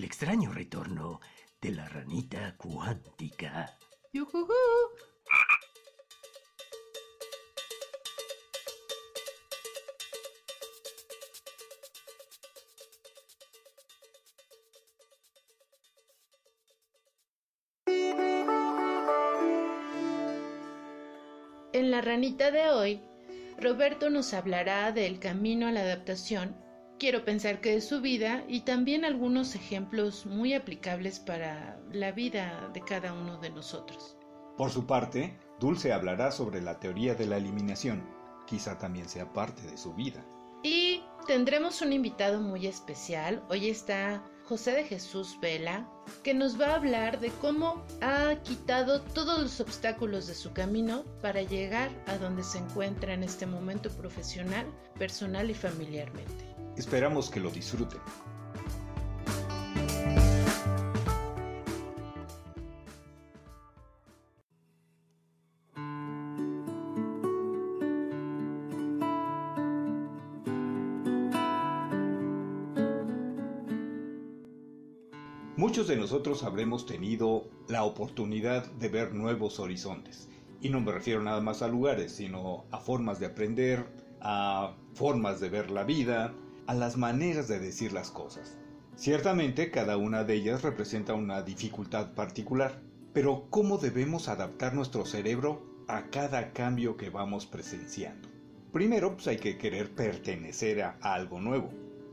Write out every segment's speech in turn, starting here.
el extraño retorno de la ranita cuántica. ¡Yujujú! En la ranita de hoy, Roberto nos hablará del camino a la adaptación. Quiero pensar que es su vida y también algunos ejemplos muy aplicables para la vida de cada uno de nosotros. Por su parte, Dulce hablará sobre la teoría de la eliminación. Quizá también sea parte de su vida. Y tendremos un invitado muy especial. Hoy está José de Jesús Vela, que nos va a hablar de cómo ha quitado todos los obstáculos de su camino para llegar a donde se encuentra en este momento profesional, personal y familiarmente. Esperamos que lo disfruten. Muchos de nosotros habremos tenido la oportunidad de ver nuevos horizontes. Y no me refiero nada más a lugares, sino a formas de aprender, a formas de ver la vida, a las maneras de decir las cosas. Ciertamente cada una de ellas representa una dificultad particular, pero ¿cómo debemos adaptar nuestro cerebro a cada cambio que vamos presenciando? Primero, pues hay que querer pertenecer a algo nuevo,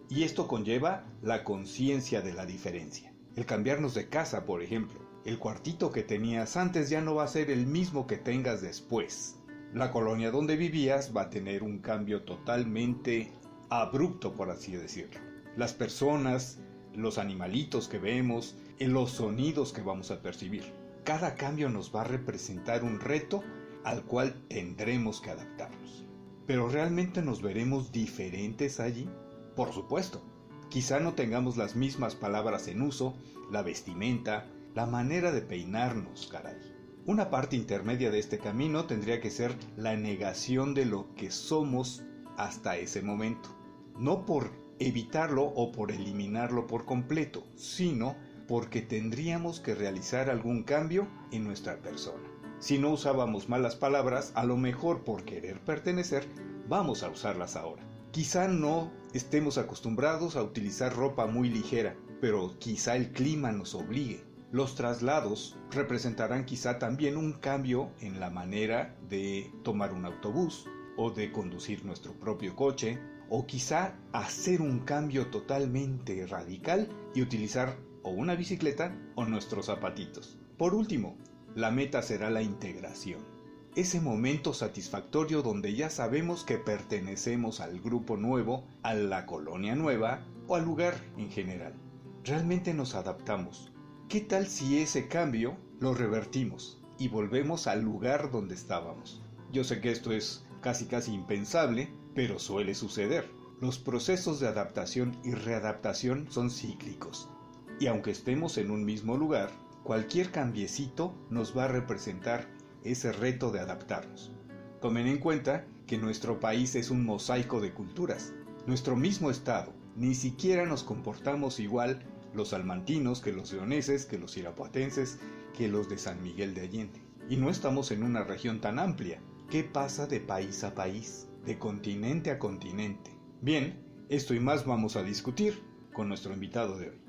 y esto conlleva la conciencia de la diferencia. El cambiarnos de casa, por ejemplo. El cuartito que tenías antes ya no va a ser el mismo que tengas después. La colonia donde vivías va a tener un cambio totalmente abrupto, por así decirlo. Las personas, los animalitos que vemos, los sonidos que vamos a percibir. Cada cambio nos va a representar un reto al cual tendremos que adaptarnos. Pero ¿realmente nos veremos diferentes allí? Por supuesto. Quizá no tengamos las mismas palabras en uso, la vestimenta, la manera de peinarnos, caray. Una parte intermedia de este camino tendría que ser la negación de lo que somos hasta ese momento. No por evitarlo o por eliminarlo por completo, sino porque tendríamos que realizar algún cambio en nuestra persona. Si no usábamos malas palabras, a lo mejor por querer pertenecer, vamos a usarlas ahora. Quizá no estemos acostumbrados a utilizar ropa muy ligera, pero quizá el clima nos obligue. Los traslados representarán quizá también un cambio en la manera de tomar un autobús o de conducir nuestro propio coche, o quizá hacer un cambio totalmente radical y utilizar o una bicicleta o nuestros zapatitos. Por último, la meta será la integración ese momento satisfactorio donde ya sabemos que pertenecemos al grupo nuevo, a la colonia nueva o al lugar en general. Realmente nos adaptamos. ¿Qué tal si ese cambio lo revertimos y volvemos al lugar donde estábamos? Yo sé que esto es casi casi impensable, pero suele suceder. Los procesos de adaptación y readaptación son cíclicos. Y aunque estemos en un mismo lugar, cualquier cambiecito nos va a representar ese reto de adaptarnos. Tomen en cuenta que nuestro país es un mosaico de culturas. Nuestro mismo estado, ni siquiera nos comportamos igual los salmantinos que los leoneses, que los irapuatenses, que los de San Miguel de Allende. Y no estamos en una región tan amplia. ¿Qué pasa de país a país? De continente a continente. Bien, esto y más vamos a discutir con nuestro invitado de hoy.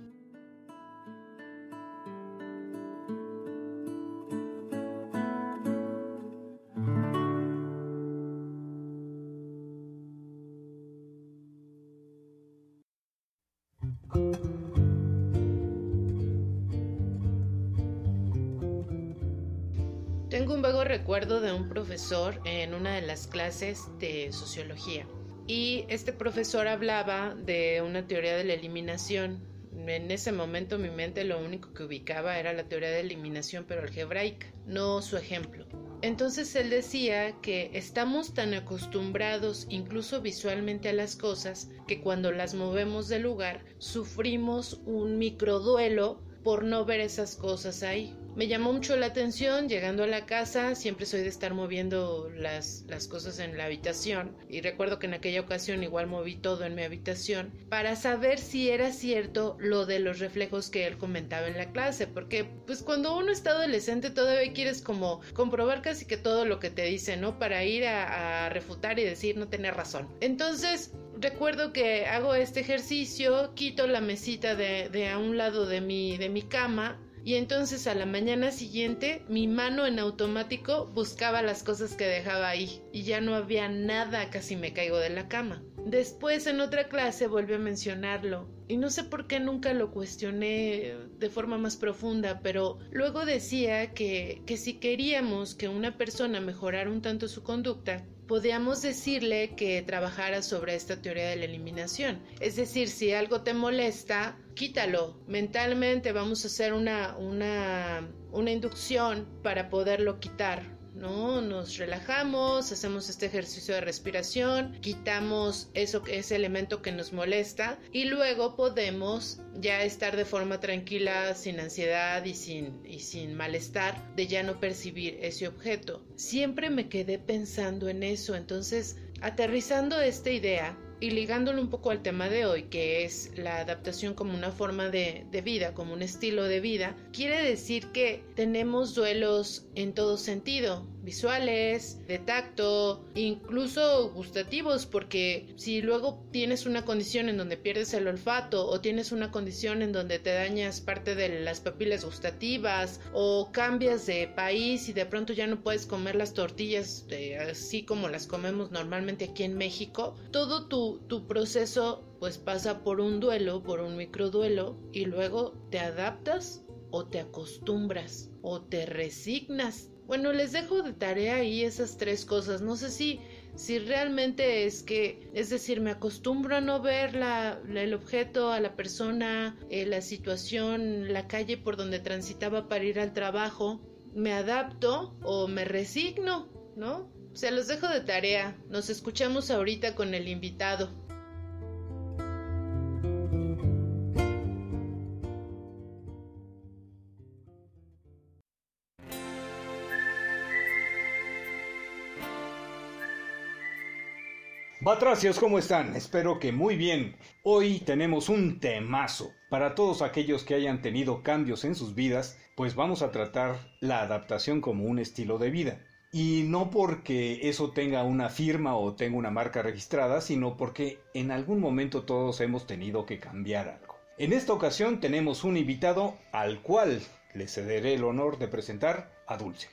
Profesor en una de las clases de sociología y este profesor hablaba de una teoría de la eliminación. En ese momento mi mente lo único que ubicaba era la teoría de eliminación pero algebraica, no su ejemplo. Entonces él decía que estamos tan acostumbrados incluso visualmente a las cosas que cuando las movemos de lugar sufrimos un microduelo por no ver esas cosas ahí. Me llamó mucho la atención llegando a la casa, siempre soy de estar moviendo las, cosas en la habitación y recuerdo que en aquella ocasión igual moví todo en mi habitación para saber si era cierto lo de los reflejos que él comentaba en la clase, porque pues cuando uno está adolescente todavía quieres como comprobar casi que todo lo que te dice, ¿no? Para ir a, refutar y decir no tener razón. Entonces recuerdo que hago este ejercicio, quito la mesita de, de a un lado de mi, de mi cama, y entonces a la mañana siguiente mi mano en automático buscaba las cosas que dejaba ahí y ya no había nada, casi me caigo de la cama. Después en otra clase volvió a mencionarlo y no sé por qué nunca lo cuestioné de forma más profunda, pero luego decía que, que si queríamos que una persona mejorara un tanto su conducta, podíamos decirle que trabajara sobre esta teoría de la eliminación. Es decir, si algo te molesta, quítalo. Mentalmente vamos a hacer una, una, una inducción para poderlo quitar. ¿No? Nos relajamos, hacemos este ejercicio de respiración, quitamos eso que ese elemento que nos molesta y luego podemos ya estar de forma tranquila, sin ansiedad y sin, y sin malestar de ya no percibir ese objeto. Siempre me quedé pensando en eso, entonces aterrizando esta idea, y ligándolo un poco al tema de hoy, que es la adaptación como una forma de, de, vida, como un estilo de vida, quiere decir que tenemos duelos en todo sentido, visuales, de tacto, incluso gustativos, porque si luego tienes una condición en donde pierdes el olfato o tienes una condición en donde te dañas parte de las papilas gustativas o cambias de país y de pronto ya no puedes comer las tortillas así como las comemos normalmente aquí en México, todo tu, tu proceso pues pasa por un duelo, por un microduelo y luego te adaptas o te acostumbras o te resignas bueno, les dejo de tarea ahí esas tres cosas. No sé si, si realmente es que, es decir, me acostumbro a no ver la, el objeto, a la persona, eh, la situación, la calle por donde transitaba para ir al trabajo. Me adapto o me resigno, ¿no? Se los dejo de tarea. Nos escuchamos ahorita con el invitado. Batracios, ¿cómo están? Espero que muy bien. Hoy tenemos un temazo. Para todos aquellos que hayan tenido cambios en sus vidas, pues vamos a tratar la adaptación como un estilo de vida. Y no porque eso tenga una firma o tenga una marca registrada, sino porque en algún momento todos hemos tenido que cambiar algo. En esta ocasión tenemos un invitado al cual le cederé el honor de presentar a Dulce.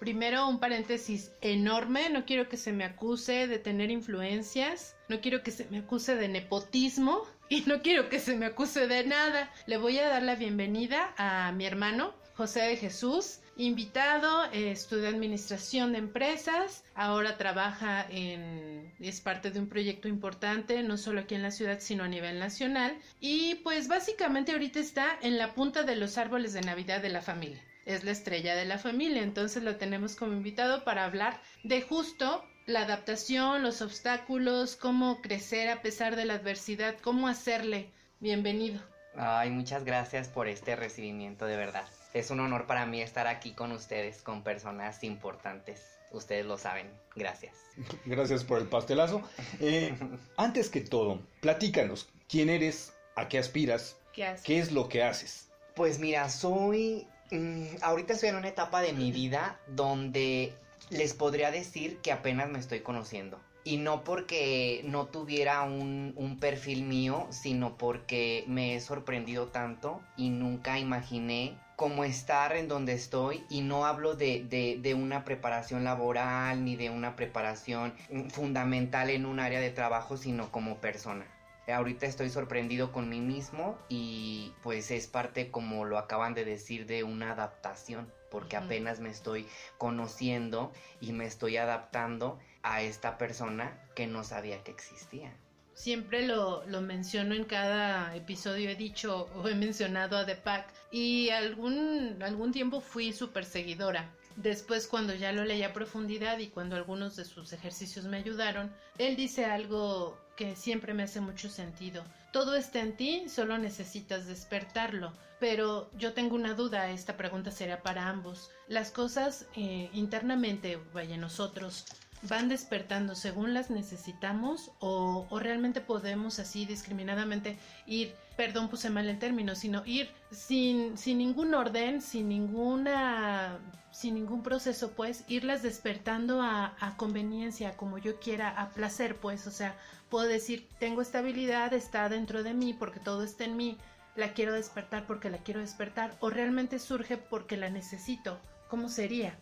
Primero un paréntesis enorme, no quiero que se me acuse de tener influencias, no quiero que se me acuse de nepotismo y no quiero que se me acuse de nada. Le voy a dar la bienvenida a mi hermano José de Jesús, invitado, eh, estudia administración de empresas, ahora trabaja en, es parte de un proyecto importante, no solo aquí en la ciudad, sino a nivel nacional. Y pues básicamente ahorita está en la punta de los árboles de Navidad de la familia es la estrella de la familia, entonces lo tenemos como invitado para hablar de justo la adaptación, los obstáculos, cómo crecer a pesar de la adversidad, cómo hacerle. Bienvenido. Ay, muchas gracias por este recibimiento, de verdad. Es un honor para mí estar aquí con ustedes, con personas importantes. Ustedes lo saben. Gracias. Gracias por el pastelazo. Eh, antes que todo, platícanos, ¿quién eres? ¿A qué aspiras? ¿Qué, ¿Qué es lo que haces? Pues mira, soy Mm, ahorita estoy en una etapa de mi vida donde les podría decir que apenas me estoy conociendo. Y no porque no tuviera un, perfil mío, sino porque me he sorprendido tanto y nunca imaginé cómo estar en donde estoy. Y no hablo de, de una preparación laboral ni de una preparación fundamental en un área de trabajo, sino como persona. Ahorita estoy sorprendido con mí mismo y pues es parte, como lo acaban de decir, de una adaptación, porque apenas me estoy conociendo y me estoy adaptando a esta persona que no sabía que existía. Siempre lo, lo, menciono en cada episodio, he dicho o he mencionado a The Pack y algún, algún tiempo fui súper seguidora Después, cuando ya lo leí a profundidad y cuando algunos de sus ejercicios me ayudaron, él dice algo siempre me hace mucho sentido. Todo está en ti, solo necesitas despertarlo. Pero yo tengo una duda, esta pregunta será para ambos. Las cosas eh, internamente, vaya nosotros, van despertando según las necesitamos o, o, realmente podemos así discriminadamente ir, perdón puse mal el término, sino ir sin, sin ningún orden, sin ninguna sin ningún proceso, pues, irlas despertando a, a, conveniencia, como yo quiera, a placer, pues, o sea, puedo decir, tengo estabilidad, está dentro de mí, porque todo está en mí, la quiero despertar porque la quiero despertar, o realmente surge porque la necesito, ¿cómo sería?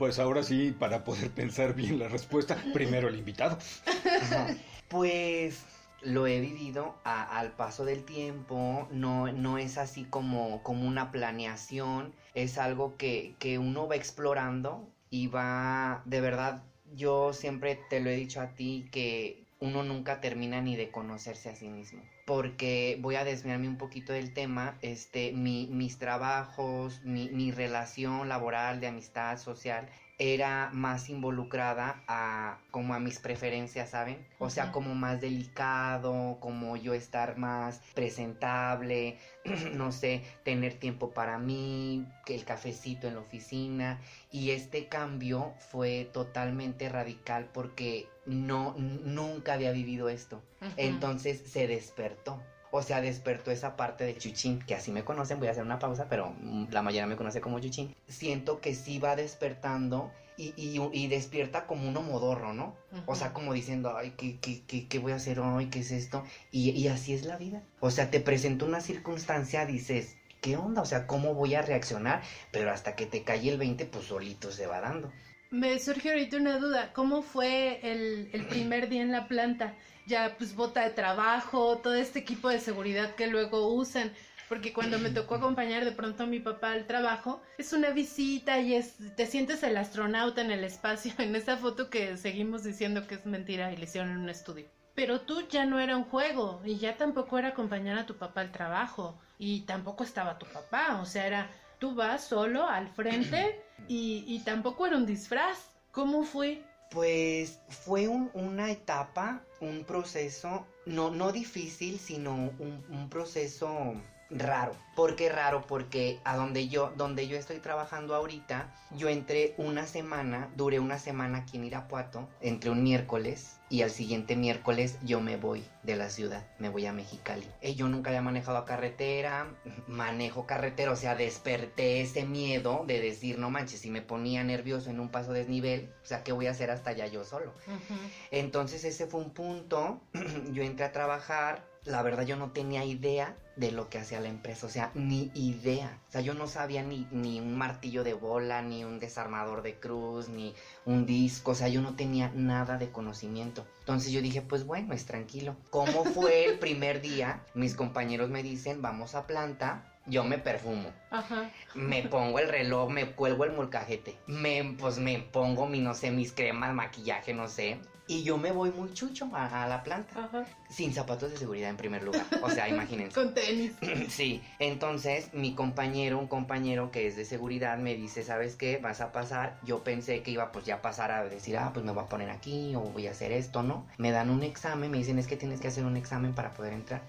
Pues ahora sí, para poder pensar bien la respuesta, primero el invitado. pues lo he vivido al paso del tiempo, no, no es así como, como una planeación, es algo que, que uno va explorando y va, de verdad, yo siempre te lo he dicho a ti que uno nunca termina ni de conocerse a sí mismo. Porque voy a desviarme un poquito del tema, este, mi, mis trabajos, mi, mi relación laboral, de amistad social, era más involucrada a como a mis preferencias, ¿saben? O sea, como más delicado, como yo estar más presentable, no sé, tener tiempo para mí, el cafecito en la oficina y este cambio fue totalmente radical porque no nunca había vivido esto. Uh -huh. Entonces se despertó. O sea, despertó esa parte de Chuchín, que así me conocen, voy a hacer una pausa, pero la mayoría me conoce como Chuchín. Siento que sí va despertando y, y, y despierta como uno modorro, ¿no? Uh -huh. O sea, como diciendo, ay, ¿qué, qué, qué, qué voy a hacer hoy? ¿Qué es esto? Y, y así es la vida. O sea, te presenta una circunstancia, dices, ¿qué onda? O sea, ¿cómo voy a reaccionar? Pero hasta que te cae el 20, pues solito se va dando. Me surge ahorita una duda, ¿cómo fue el, primer día en la planta? ya pues bota de trabajo, todo este equipo de seguridad que luego usan, porque cuando me tocó acompañar de pronto a mi papá al trabajo, es una visita y es te sientes el astronauta en el espacio, en esa foto que seguimos diciendo que es mentira y le hicieron en un estudio. Pero tú ya no era un juego y ya tampoco era acompañar a tu papá al trabajo y tampoco estaba tu papá, o sea, era tú vas solo al frente y, tampoco era un disfraz. ¿Cómo fue? Pues fue un, una etapa, un proceso, no, no difícil, sino un, proceso raro. ¿Por qué raro? Porque a donde yo, donde yo estoy trabajando ahorita, yo entré una semana, duré una semana aquí en Irapuato, entre un miércoles y al siguiente miércoles yo me voy de la ciudad, me voy a Mexicali. Eh, yo nunca había manejado a carretera, manejo carretera, o sea, desperté ese miedo de decir, no manches, si me ponía nervioso en un paso desnivel, o sea, ¿qué voy a hacer hasta allá yo solo? Uh -huh. Entonces ese fue un punto, yo entré a trabajar, la verdad yo no tenía idea de lo que hacía la empresa, o sea, ni idea. O sea, yo no sabía ni, ni un martillo de bola, ni un desarmador de cruz, ni un disco, o sea, yo no tenía nada de conocimiento. Entonces yo dije, pues bueno, es tranquilo. ¿Cómo fue el primer día? Mis compañeros me dicen, vamos a planta, yo me perfumo. Ajá. Me pongo el reloj, me cuelgo el molcajete. Me, pues me pongo mi, no sé, mis cremas, maquillaje, no sé. Y yo me voy muy chucho a, a la planta. Ajá. Sin zapatos de seguridad en primer lugar. O sea, imagínense. Con tenis. sí. Entonces, mi compañero, un compañero que es de seguridad, me dice, ¿sabes qué? Vas a pasar. Yo pensé que iba pues ya a pasar a decir, ah, pues me voy a poner aquí o voy a hacer esto, ¿no? Me dan un examen, me dicen, es que tienes que hacer un examen para poder entrar.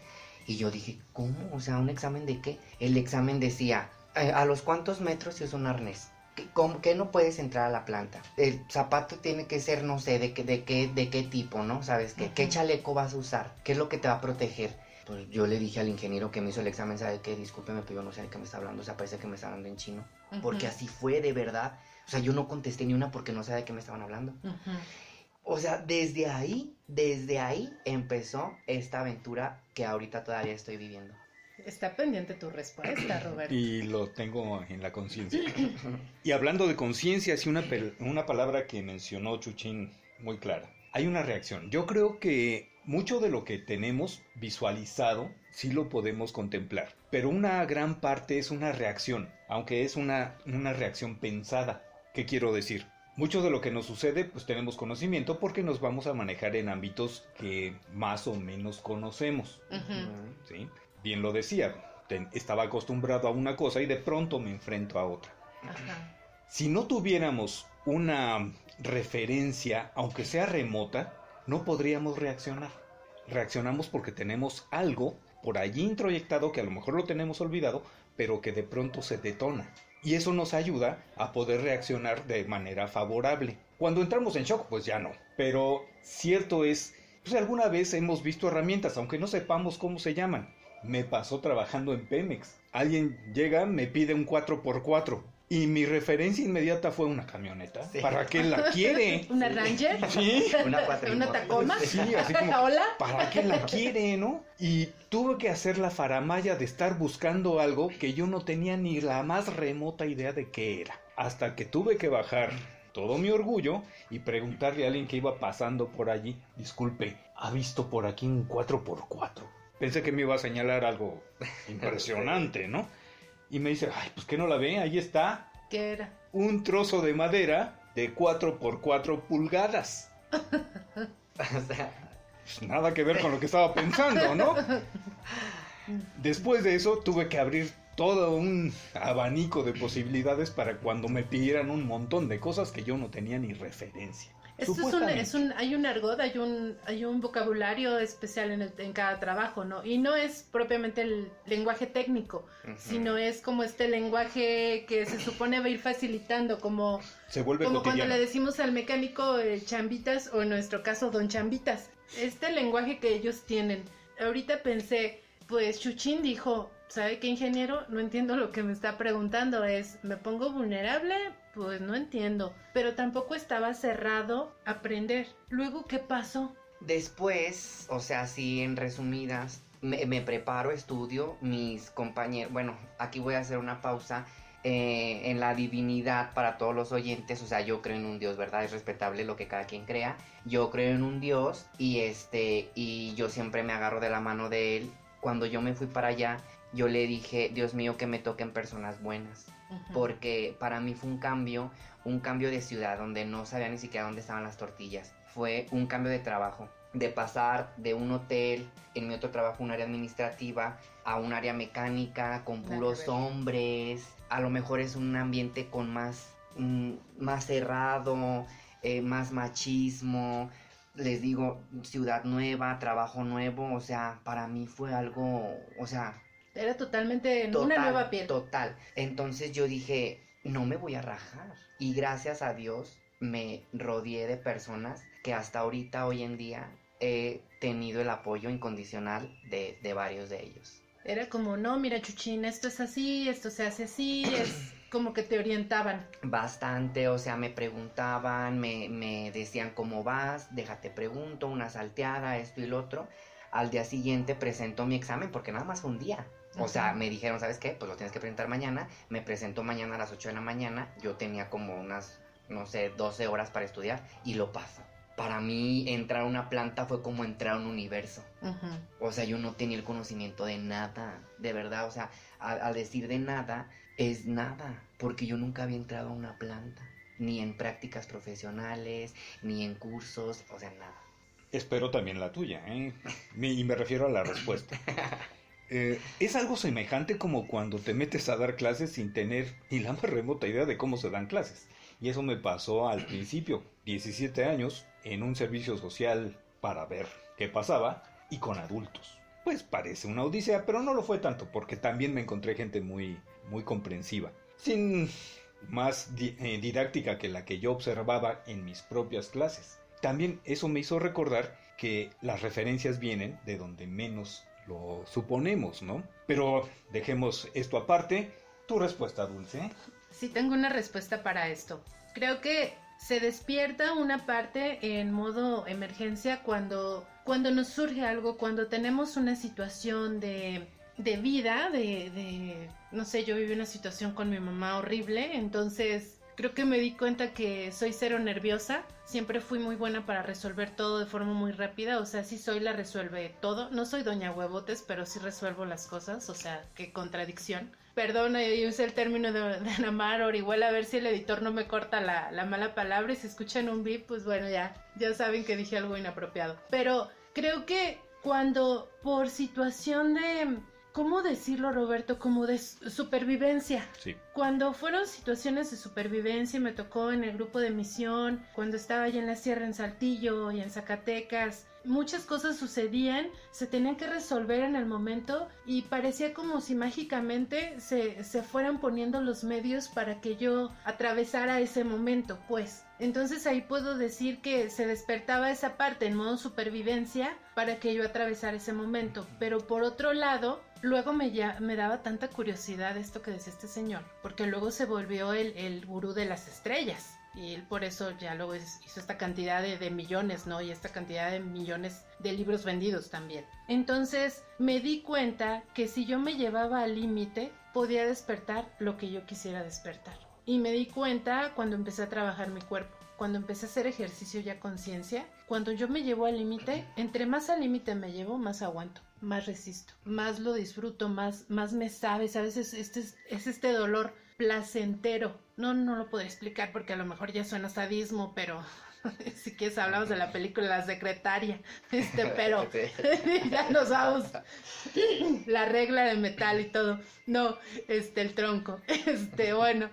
Y yo dije, ¿cómo? O sea, ¿un examen de qué? El examen decía, eh, ¿a los cuántos metros si es un arnés? ¿Cómo que no puedes entrar a la planta? El zapato tiene que ser, no sé, de, qué, de, qué, de qué tipo, ¿no? ¿Sabes qué? Uh -huh. ¿Qué chaleco vas a usar? ¿Qué es lo que te va a proteger? Pues yo le dije al ingeniero que me hizo el examen, ¿sabe qué? Discúlpeme, pero yo no sé de qué me está hablando. O sea, parece que me está hablando en chino. Uh -huh. Porque así fue, de verdad. O sea, yo no contesté ni una porque no sabía de qué me estaban hablando. Uh -huh. O sea, desde ahí, desde ahí empezó esta aventura que ahorita todavía estoy viviendo. Está pendiente tu respuesta, Roberto. Y lo tengo en la conciencia. y hablando de conciencia, sí, una, una palabra que mencionó Chuchín muy clara. Hay una reacción. Yo creo que mucho de lo que tenemos visualizado sí lo podemos contemplar, pero una gran parte es una reacción, aunque es una, una reacción pensada. ¿Qué quiero decir? Mucho de lo que nos sucede, pues tenemos conocimiento porque nos vamos a manejar en ámbitos que más o menos conocemos. Uh -huh. ¿sí? Bien lo decía, estaba acostumbrado a una cosa y de pronto me enfrento a otra. Ajá. Si no tuviéramos una referencia, aunque sea remota, no podríamos reaccionar. Reaccionamos porque tenemos algo por allí introyectado que a lo mejor lo tenemos olvidado, pero que de pronto se detona. Y eso nos ayuda a poder reaccionar de manera favorable. Cuando entramos en shock, pues ya no. Pero cierto es, pues alguna vez hemos visto herramientas, aunque no sepamos cómo se llaman. Me pasó trabajando en Pemex. Alguien llega, me pide un 4x4. Y mi referencia inmediata fue una camioneta. Sí. ¿Para qué la quiere? ¿Una Ranger? Sí. Una cuatrimoto. ¿Una Tacoma? Sí, así como, ¿Hola? ¿para qué la quiere, no? Y tuve que hacer la faramaya de estar buscando algo que yo no tenía ni la más remota idea de qué era. Hasta que tuve que bajar todo mi orgullo y preguntarle a alguien que iba pasando por allí, disculpe, ¿ha visto por aquí un 4x4? Pensé que me iba a señalar algo impresionante, ¿no? Y me dice, ay, pues que no la ve, ahí está, ¿Qué era? un trozo de madera de 4x4 pulgadas. O sea, Pues nada que ver con lo que estaba pensando, ¿no? Después de eso tuve que abrir todo un abanico de posibilidades para cuando me pidieran un montón de cosas que yo no tenía ni referencia. Esto es un, es un, hay un argot, hay un, hay un vocabulario especial en, el- en cada trabajo, ¿no? Y no es propiamente el lenguaje técnico, ujú. sino es como este lenguaje que se supone va a ir facilitando, como, Se vuelve como cuando le decimos al mecánico eh, chambitas o en nuestro caso don chambitas. Este lenguaje que ellos tienen. Ahorita pensé, pues Chuchín dijo, ¿sabe qué ingeniero? No entiendo lo que me está preguntando. Es, ¿me pongo vulnerable? Pues no entiendo. Pero tampoco estaba cerrado a aprender. Luego, ¿qué pasó? Después, o sea, así en resumidas, me, preparo, estudio, mis compañeros, bueno, aquí voy a hacer una pausa. eh, en la divinidad para todos los oyentes, o sea, yo creo en un Dios, ¿verdad? Es respetable lo que cada quien crea. Yo creo en un Dios y este, y yo siempre me agarro de la mano de él. Cuando yo me fui para allá, yo le dije, Dios mío, que me toquen personas buenas porque para mí fue un cambio, un cambio de ciudad donde no sabía ni siquiera dónde estaban las tortillas. Fue un cambio de trabajo, de pasar de un hotel, en mi otro trabajo un área administrativa, a un área mecánica con puros hombres. A lo mejor es un ambiente con más, mm, más cerrado, eh, más machismo. Les digo, ciudad nueva, trabajo nuevo, o sea, para mí fue algo, o sea, Era totalmente una Total, nueva piel. Total. Entonces yo dije, no me voy a rajar. Y gracias a Dios me rodeé de personas que hasta ahorita, hoy en día, he tenido el apoyo incondicional de, de varios de ellos. Era como, no, mira, Chuchín, esto es así, esto se hace así, es como que te orientaban. Bastante, o sea, me preguntaban, me, me decían cómo vas, déjate pregunto, una salteada, esto y lo otro. Al día siguiente presento mi examen porque nada más un día. O sea, me dijeron, ¿sabes qué? Pues lo tienes que presentar mañana. Me presento mañana a las 8 de la mañana. Yo tenía como unas, no sé, 12 horas para estudiar y lo paso. Para mí entrar a una planta fue como entrar a un universo. O sea, yo no tenía el conocimiento de nada, de verdad. O sea, al, decir de nada, es nada, porque yo nunca había entrado a una planta, ni en prácticas profesionales, ni en cursos, o sea, nada. Espero también la tuya, ¿eh? Y me refiero a la respuesta. Eh, es algo semejante como cuando te metes a dar clases sin tener ni la más remota idea de cómo se dan clases. Y eso me pasó al principio, 17 años, en un servicio social para ver qué pasaba y con adultos. Pues parece una odisea, pero no lo fue tanto porque también me encontré gente muy, muy comprensiva. Sin más eh, didáctica que la que yo observaba en mis propias clases. También eso me hizo recordar que las referencias vienen de donde menos lo suponemos, ¿no? Pero dejemos esto aparte. Tu respuesta, Dulce. Sí, tengo una respuesta para esto. Creo que se despierta una parte en modo emergencia cuando, cuando nos surge algo, cuando tenemos una situación de, de vida, de, de, no sé, yo viví una situación con mi mamá horrible, entonces creo que me di cuenta que soy cero nerviosa, siempre fui muy buena para resolver todo de forma muy rápida, o sea, sí soy la resuelve todo, no soy doña huevotes, pero sí resuelvo las cosas, o sea, qué contradicción. Perdona, yo usé el término de, de Ana Mar, o igual a ver si el editor no me corta la, la mala palabra y si escuchan un beep, pues bueno, ya, ya saben que dije algo inapropiado. Pero creo que cuando por situación de, ¿cómo decirlo, Roberto? Como de supervivencia. Sí. Cuando fueron situaciones de supervivencia, me tocó en el grupo de misión, cuando estaba allá en la sierra en Saltillo y en Zacatecas, muchas cosas sucedían, se tenían que resolver en el momento y parecía como si mágicamente se, se fueran poniendo los medios para que yo atravesara ese momento, pues. Entonces ahí puedo decir que se despertaba esa parte en modo supervivencia para que yo atravesara ese momento. Pero por otro lado, luego me, daba tanta curiosidad esto que decía este señor, porque luego se volvió el, el gurú de las estrellas. Y él por eso ya luego hizo esta cantidad de, de, millones, ¿no? Y esta cantidad de millones de libros vendidos también. Entonces me di cuenta que si yo me llevaba al límite, podía despertar lo que yo quisiera despertar. Y me di cuenta cuando empecé a trabajar mi cuerpo, cuando empecé a hacer ejercicio ya conciencia, cuando yo me llevo al límite, entre más al límite me llevo, más aguanto, más resisto, más lo disfruto, más, más me sabe, ¿sabes? Es, este, es este dolor placentero. No, no lo puedo explicar porque a lo mejor ya suena sadismo, pero si quieres hablamos de la película La Secretaria, este, pero ya nos vamos, la regla de metal y todo, no, este, el tronco, este, bueno,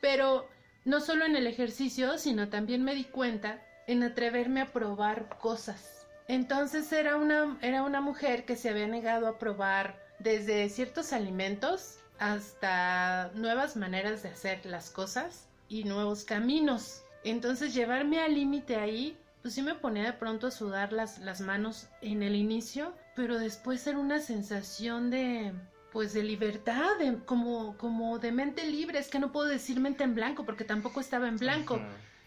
pero no solo en el ejercicio, sino también me di cuenta en atreverme a probar cosas. Entonces era una, era una mujer que se había negado a probar desde ciertos alimentos hasta nuevas maneras de hacer las cosas y nuevos caminos. Entonces llevarme al límite ahí, pues sí me ponía de pronto a sudar las, las manos en el inicio, pero después era una sensación de, pues de libertad, de, como, como de mente libre. Es que no puedo decir mente en blanco porque tampoco estaba en blanco.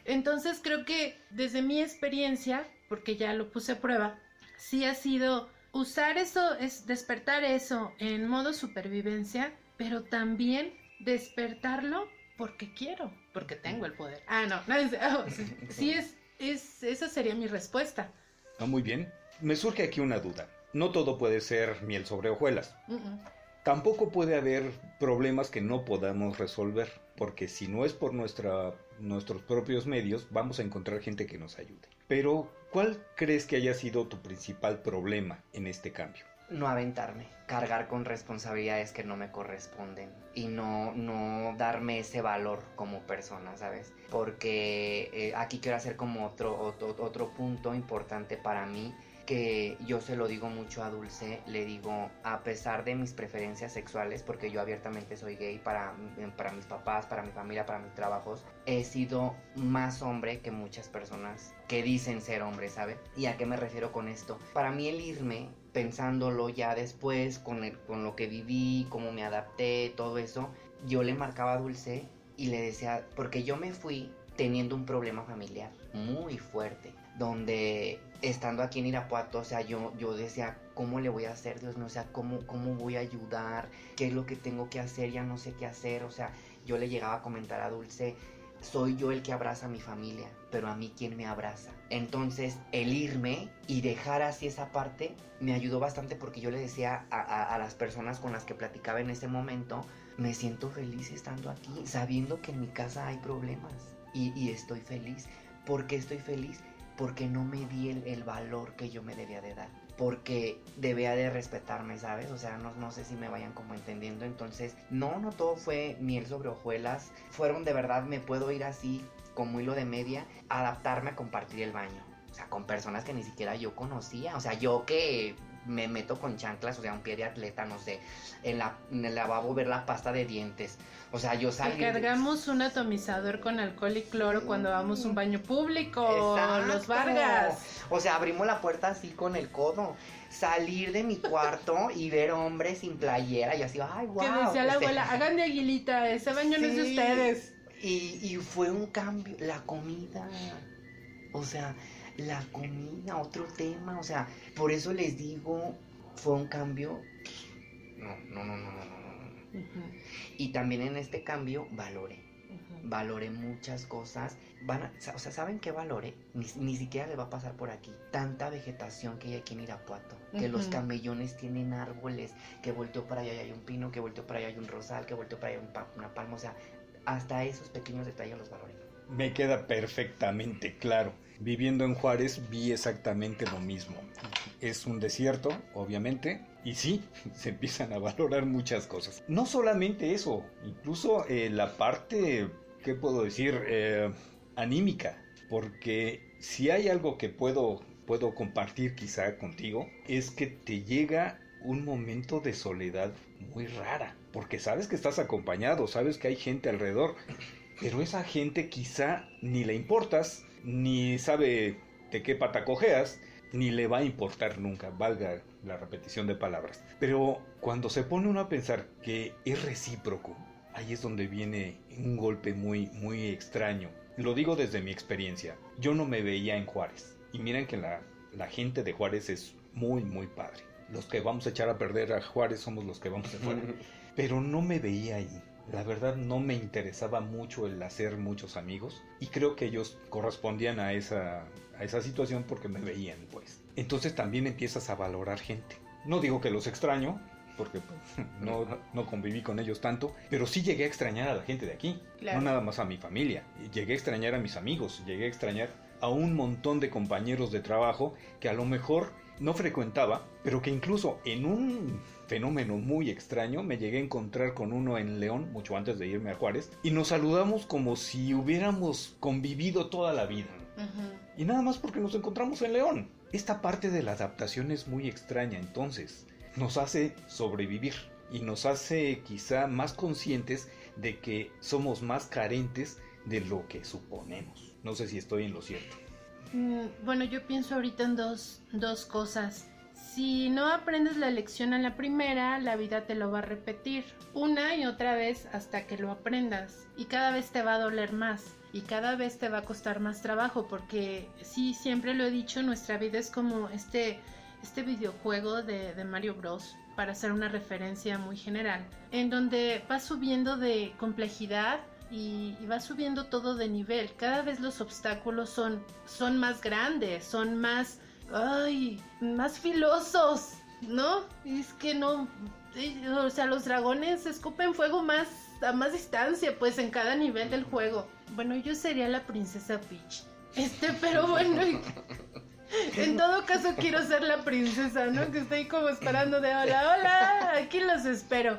Entonces creo que desde mi experiencia, porque ya lo puse a prueba, sí ha sido usar eso, es despertar eso en modo supervivencia, pero también despertarlo porque quiero, porque tengo el poder. Ah, no, no es, oh, sí, es, es, esa sería mi respuesta. No, muy bien. Me surge aquí una duda. No todo puede ser miel sobre hojuelas. Uh -uh. Tampoco puede haber problemas que no podamos resolver, porque si no es por nuestra, nuestros propios medios, vamos a encontrar gente que nos ayude. Pero, ¿cuál crees que haya sido tu principal problema en este cambio? No aventarme, cargar con responsabilidades que no me corresponden y no, no darme ese valor como persona, ¿sabes? Porque eh, aquí quiero hacer como otro, otro, otro punto importante para mí que yo se lo digo mucho a Dulce, le digo, a pesar de mis preferencias sexuales, porque yo abiertamente soy gay para, mis papás, para mi familia, para mis trabajos, he sido más hombre que muchas personas que dicen ser hombres, ¿sabe? ¿Y a qué me refiero con esto? Para mí el irme, pensándolo ya después, con, con lo que viví, cómo me adapté, todo eso, yo le marcaba a Dulce y le decía, porque yo me fui teniendo un problema familiar muy fuerte donde estando aquí en Irapuato, o sea, yo, yo decía, ¿cómo le voy a hacer, Dios mío? O sea, ¿cómo, ¿cómo voy a ayudar? ¿Qué es lo que tengo que hacer? Ya no sé qué hacer, o sea, yo le llegaba a comentar a Dulce, soy yo el que abraza a mi familia, pero a mí quién me abraza. Entonces, el irme y dejar así esa parte me ayudó bastante porque yo le decía a, a, a las personas con las que platicaba en ese momento, me siento feliz estando aquí, sabiendo que en mi casa hay problemas y, y estoy feliz. ¿Por qué estoy feliz? Porque no me di el, valor que yo me debía de dar. Porque debía de respetarme, ¿sabes? O sea, no, no sé si me vayan como entendiendo. Entonces, no, no todo fue miel sobre hojuelas. Fueron de verdad, me puedo ir así como hilo de media, adaptarme a compartir el baño. O sea, con personas que ni siquiera yo conocía. O sea, yo que me meto con chanclas, o sea, un pie de atleta, no sé, en, la, en el lavabo ver la pasta de dientes. O sea, yo salí. Cargamos un atomizador con alcohol y cloro cuando vamos a un baño público, Exacto. los Vargas. O sea, abrimos la puerta así con el codo. Salir de mi cuarto y ver hombres sin playera y así, ay, wow. Que decía la abuela, hagan de aguilita, ese baño sí. no es de ustedes. Y, y fue un cambio, la comida. O sea, la comida, otro tema, o sea, por eso les digo, fue un cambio. No, no, no, no, no, no. Uh -huh. Y también en este cambio valoré. Uh -huh. Valoré muchas cosas. Van a, o sea, ¿saben qué valoré? Ni, ni, siquiera le va a pasar por aquí. Tanta vegetación que hay aquí en Irapuato. Que uh -huh. los camellones tienen árboles. Que volteó para allá y hay un pino. Que volteó para allá hay un rosal. Que volteó para allá un, una palma. O sea, hasta esos pequeños detalles los valoré. Me queda perfectamente claro. Viviendo en Juárez vi exactamente lo mismo. Es un desierto, obviamente, y sí, se empiezan a valorar muchas cosas. No solamente eso, incluso eh, la parte, ¿qué puedo decir? Eh, anímica. Porque si hay algo que puedo, puedo compartir quizá contigo, es que te llega un momento de soledad muy rara. Porque sabes que estás acompañado, sabes que hay gente alrededor, pero esa gente quizá ni le importas, ni sabe de qué pata cojeas, ni le va a importar nunca, valga la repetición de palabras. Pero cuando se pone uno a pensar que es recíproco, ahí es donde viene un golpe muy, muy extraño. Lo digo desde mi experiencia. Yo no me veía en Juárez. Y miren que la, la gente de Juárez es muy, muy padre. Los que vamos a echar a perder a Juárez somos los que vamos a fuera. Pero no me veía ahí. La verdad no me interesaba mucho el hacer muchos amigos y creo que ellos correspondían a esa, a esa situación porque me veían pues. Entonces también empiezas a valorar gente. No digo que los extraño, porque pues, no, no, conviví con ellos tanto, pero sí llegué a extrañar a la gente de aquí, Claro. no nada más a mi familia, llegué a extrañar a mis amigos, llegué a extrañar a un montón de compañeros de trabajo que a lo mejor no frecuentaba, pero que incluso en un fenómeno muy extraño me llegué a encontrar con uno en León mucho antes de irme a Juárez y nos saludamos como si hubiéramos convivido toda la vida. Y nada más porque nos encontramos en León. Esta parte de la adaptación es muy extraña, entonces nos hace sobrevivir y nos hace quizá más conscientes de que somos más carentes de lo que suponemos. No sé si estoy en lo cierto. Mm, Bueno, yo pienso ahorita en dos, dos cosas. Si no aprendes la lección a la primera, la vida te lo va a repetir una y otra vez hasta que lo aprendas. Y cada vez te va a doler más. Y cada vez te va a costar más trabajo. Porque sí, siempre lo he dicho, nuestra vida es como este, este videojuego de, de Mario Bros. Para hacer una referencia muy general. En donde va subiendo de complejidad y, y va subiendo todo de nivel. Cada vez los obstáculos son, son más grandes, son más, ay, más filosos, ¿no? Es que no, eh, o sea, los dragones escupen fuego más a más distancia, pues en cada nivel del juego. Bueno, yo sería la princesa Peach. Este, pero bueno, en todo caso quiero ser la princesa, ¿no? Que estoy como esperando de hola, hola, aquí los espero.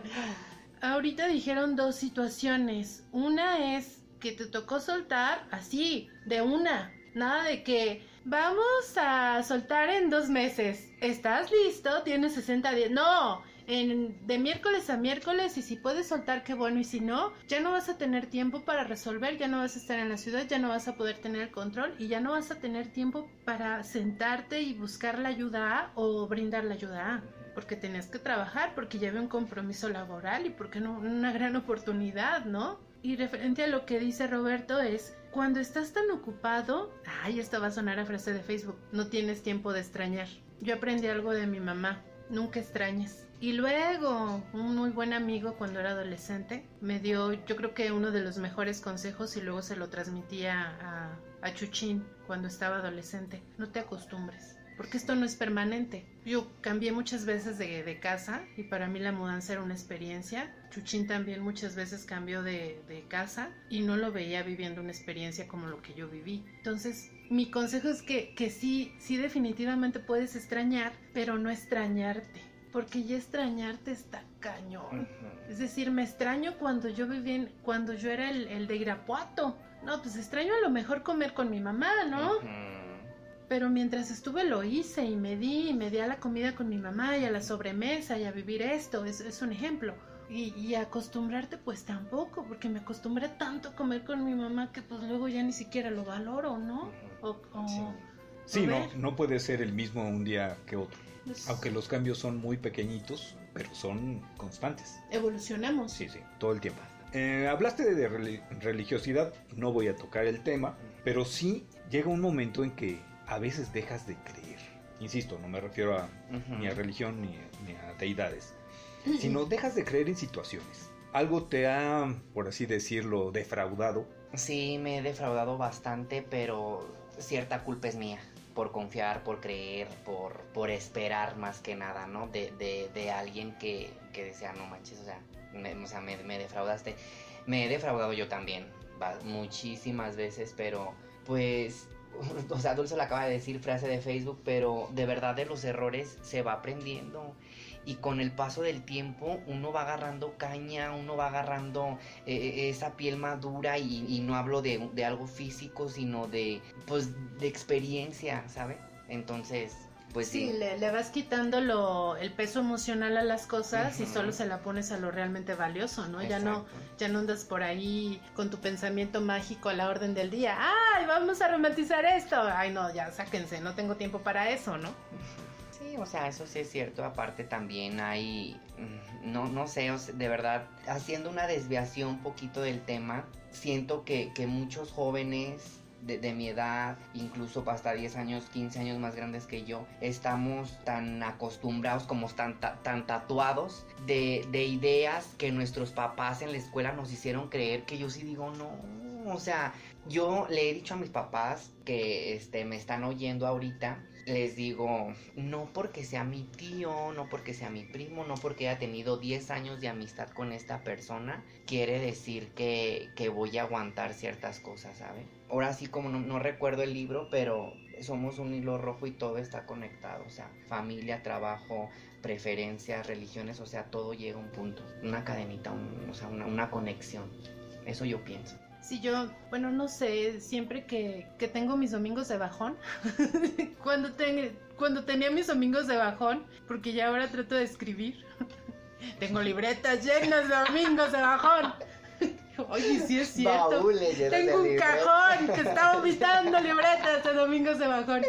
Ahorita dijeron dos situaciones. Una es que te tocó soltar así, de una. Nada de que vamos a soltar en dos meses. ¿Estás listo? Tienes 60 días. No, en, de miércoles a miércoles y si puedes soltar, qué bueno. Y si no, ya no vas a tener tiempo para resolver, ya no vas a estar en la ciudad, ya no vas a poder tener el control y ya no vas a tener tiempo para sentarte y buscar la ayuda o brindar la ayuda A porque tenías que trabajar, porque ya había un compromiso laboral y porque no una gran oportunidad, ¿no? Y referente a lo que dice Roberto es, cuando estás tan ocupado, ay, esto va a sonar a frase de Facebook, no tienes tiempo de extrañar. Yo aprendí algo de mi mamá, nunca extrañes. Y luego, un muy buen amigo cuando era adolescente me dio, yo creo que uno de los mejores consejos y luego se lo transmitía a, a Chuchín cuando estaba adolescente. No te acostumbres porque esto no es permanente. Yo cambié muchas veces de, de, casa y para mí la mudanza era una experiencia. Chuchín también muchas veces cambió de, de, casa y no lo veía viviendo una experiencia como lo que yo viví. Entonces, mi consejo es que, que sí, sí definitivamente puedes extrañar, pero no extrañarte. Porque ya extrañarte está cañón. Es decir, me extraño cuando yo vivía en, cuando yo era el, el de Irapuato. No, pues extraño a lo mejor comer con mi mamá, ¿no? Pero mientras estuve lo hice y me di, y me di a la comida con mi mamá y a la sobremesa y a vivir esto, es, es un ejemplo. Y, y, acostumbrarte pues tampoco, porque me acostumbré tanto a comer con mi mamá que pues luego ya ni siquiera lo valoro, ¿no? O, o, sí, sí no, no puede ser el mismo un día que otro. Es... Aunque los cambios son muy pequeñitos, pero son constantes. Evolucionamos. Sí, sí, todo el tiempo. Eh, hablaste de religiosidad, no voy a tocar el tema, pero sí llega un momento en que a veces dejas de creer. Insisto, no me refiero a, uh -huh. ni a religión ni, ni, a deidades, sino dejas de creer en situaciones. Algo te ha, por así decirlo, defraudado. Sí, me he defraudado bastante, pero cierta culpa es mía. Por confiar, por creer, por, por esperar más que nada, ¿no? De, de, de alguien que, que decía, no manches, o sea, me, o sea me, me defraudaste. Me he defraudado yo también muchísimas veces, pero pues o sea, Dulce lo acaba de decir, frase de Facebook, pero de verdad de los errores se va aprendiendo. Y con el paso del tiempo uno va agarrando caña, uno va agarrando eh, eh, esa piel madura y, no hablo de, de, algo físico, sino de, pues, de experiencia, ¿sabe? Entonces, pues sí. Le, vas quitando lo, el peso emocional a las cosas y solo se la pones a lo realmente valioso, ¿no? Ya no, ya no andas por ahí con tu pensamiento mágico a la orden del día. ¡Ay, vamos a romantizar esto! Ay, no, ya sáquense, no tengo tiempo para eso, ¿no? Sí, o sea, eso sí es cierto. Aparte también hay, mm, no, no sé, de verdad, haciendo una desviación un poquito del tema, siento que, que muchos jóvenes de, mi edad, incluso hasta 10 años, 15 años más grandes que yo, estamos tan acostumbrados, como tan, tan tatuados de, de ideas que nuestros papás en la escuela nos hicieron creer que yo sí digo, no, o sea, yo le he dicho a mis papás que este, me están oyendo ahorita les digo, no porque sea mi tío, no porque sea mi primo, no porque haya tenido 10 años de amistad con esta persona, quiere decir que, que voy a aguantar ciertas cosas, ¿sabe? Ahora sí, como no, recuerdo el libro, pero somos un hilo rojo y todo está conectado, o sea, familia, trabajo, preferencias, religiones, o sea, todo llega a un punto, una cadenita, o sea, una, una conexión. Eso yo pienso. Si yo, bueno, no sé, siempre que, que tengo mis domingos de bajón, cuando, cuando tenía mis domingos de bajón, porque ya ahora trato de escribir, tengo libretas llenas de domingos de bajón. Oye, sí es cierto. Tengo un cajón que está vomitando libretas de domingos de bajón.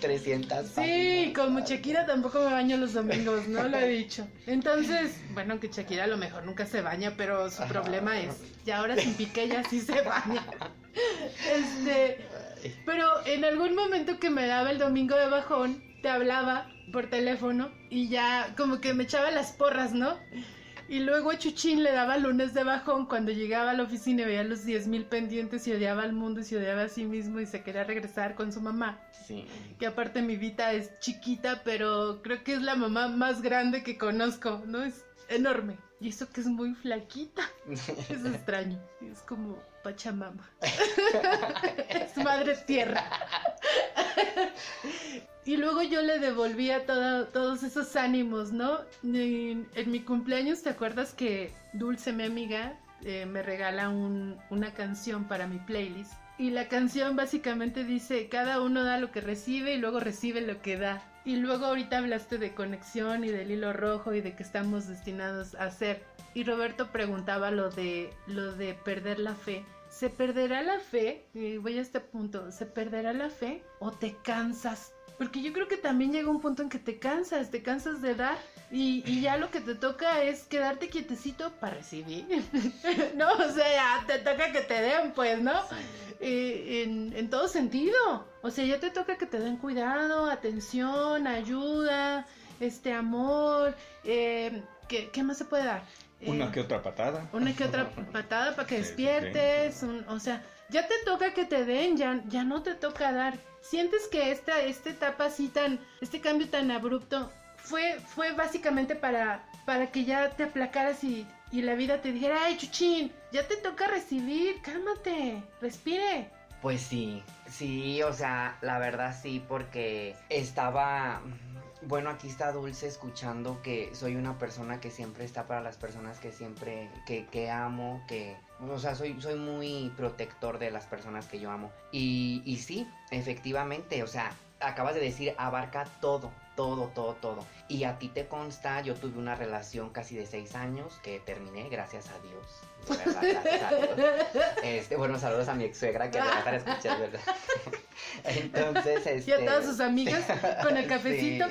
300 Sí, como Shakira tampoco me baño los domingos, ¿no? Lo he dicho. Entonces, bueno, que Shakira a lo mejor nunca se baña, pero su problema es, ya ahora sin pique ya sí se baña. Este, pero en algún momento que me daba el domingo de bajón, te hablaba por teléfono y ya como que me echaba las porras, ¿no? Y luego a Chuchín le daba lunes de bajón cuando llegaba a la oficina y veía los 10.000 pendientes y odiaba al mundo y se odiaba a sí mismo y se quería regresar con su mamá. Sí. Que aparte mi Vita es chiquita, pero creo que es la mamá más grande que conozco, ¿no? Es enorme. Y eso que es muy flaquita. es extraño. Es como Pachamama. es madre tierra. Y luego yo le devolvía todos esos ánimos, ¿no? En, mi cumpleaños, ¿te acuerdas que Dulce, mi amiga, eh, me regala una canción para mi playlist? Y la canción básicamente dice, cada uno da lo que recibe y luego recibe lo que da. Y luego ahorita hablaste de conexión y del hilo rojo y de que estamos destinados a ser. Y Roberto preguntaba lo de lo de perder la fe. ¿Se perderá la fe? Y voy a este punto. ¿Se perderá la fe o te cansas? Porque yo creo que también llega un punto en que te cansas, te cansas de dar y, ya lo que te toca es quedarte quietecito para recibir. no, o sea, ya te toca que te den, pues, ¿no? Eh, en, en, todo sentido. O sea, ya te toca que te den cuidado, atención, ayuda, este amor. Eh, ¿qué, ¿Qué más se puede dar? Una eh, que otra patada. Una que otra patada para que despiertes. o sea, ya te toca que te den, ya, ya no te toca dar. ¿Sientes que esta, esta etapa así tan, este cambio tan abrupto fue, fue básicamente para, para que ya te aplacaras y, y la vida te dijera, ay, chuchín, ya te toca recibir, cálmate, respire? Pues sí, sí, o sea, la verdad sí, porque estaba bueno, aquí está Dulce escuchando que soy una persona que siempre está para las personas que siempre, que, que amo, que, o sea, soy, soy muy protector de las personas que yo amo. Y, y sí, efectivamente, o sea, acabas de decir, abarca todo, todo, todo, todo. Y a ti te consta, yo tuve una relación casi de seis años que terminé, gracias a Dios. Este, bueno, saludos a mi ex suegra que va a estar escuchando, ¿verdad? Entonces, este... Y a todas este, sus amigas con el cafecito.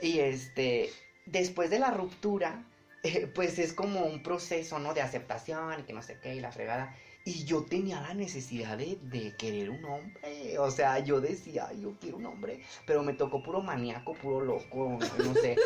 Y este, después de la ruptura, eh, pues es como un proceso, ¿no? De aceptación y que no sé qué, y la fregada. Y yo tenía la necesidad de, de, querer un hombre. O sea, yo decía, yo quiero un hombre. Pero me tocó puro maníaco, puro loco, no sé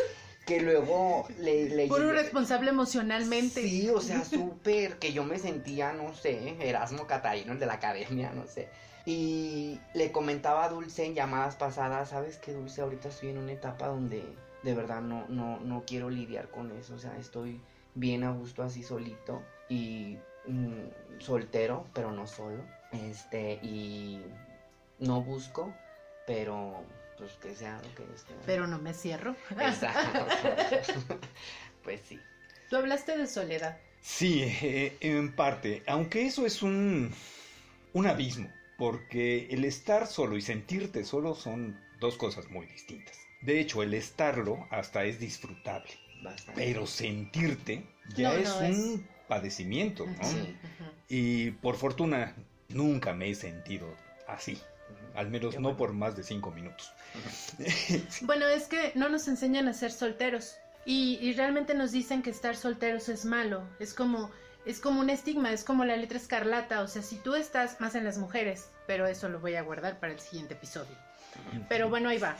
que luego le... le Por un responsable emocionalmente. Sí, o sea, súper, que yo me sentía, no sé, Erasmo Catarino, el de la academia, no sé. Y le comentaba a Dulce en llamadas pasadas, ¿sabes qué, Dulce? Ahorita estoy en una etapa donde de verdad no, no, no quiero lidiar con eso, o sea, estoy bien a gusto así solito y mm, soltero, pero no solo. Este, y no busco, pero pues que sea lo que esté. Pero no me cierro. Exacto. pues sí. Tú hablaste de soledad. Sí, eh, en parte, aunque eso es un, un abismo, porque el estar solo y sentirte solo son dos cosas muy distintas. De hecho, el estarlo hasta es disfrutable, Bastante. pero sentirte ya No, es no, un padecimiento, ¿no? Sí. Y por fortuna nunca me he sentido así, al menos no por más de cinco minutos. Bueno, es que no nos enseñan a ser solteros y, y realmente nos dicen que estar solteros es malo. Es como es como un estigma, es como la letra escarlata. O sea, si tú estás más en las mujeres, pero eso lo voy a guardar para el siguiente episodio. Pero bueno, ahí va.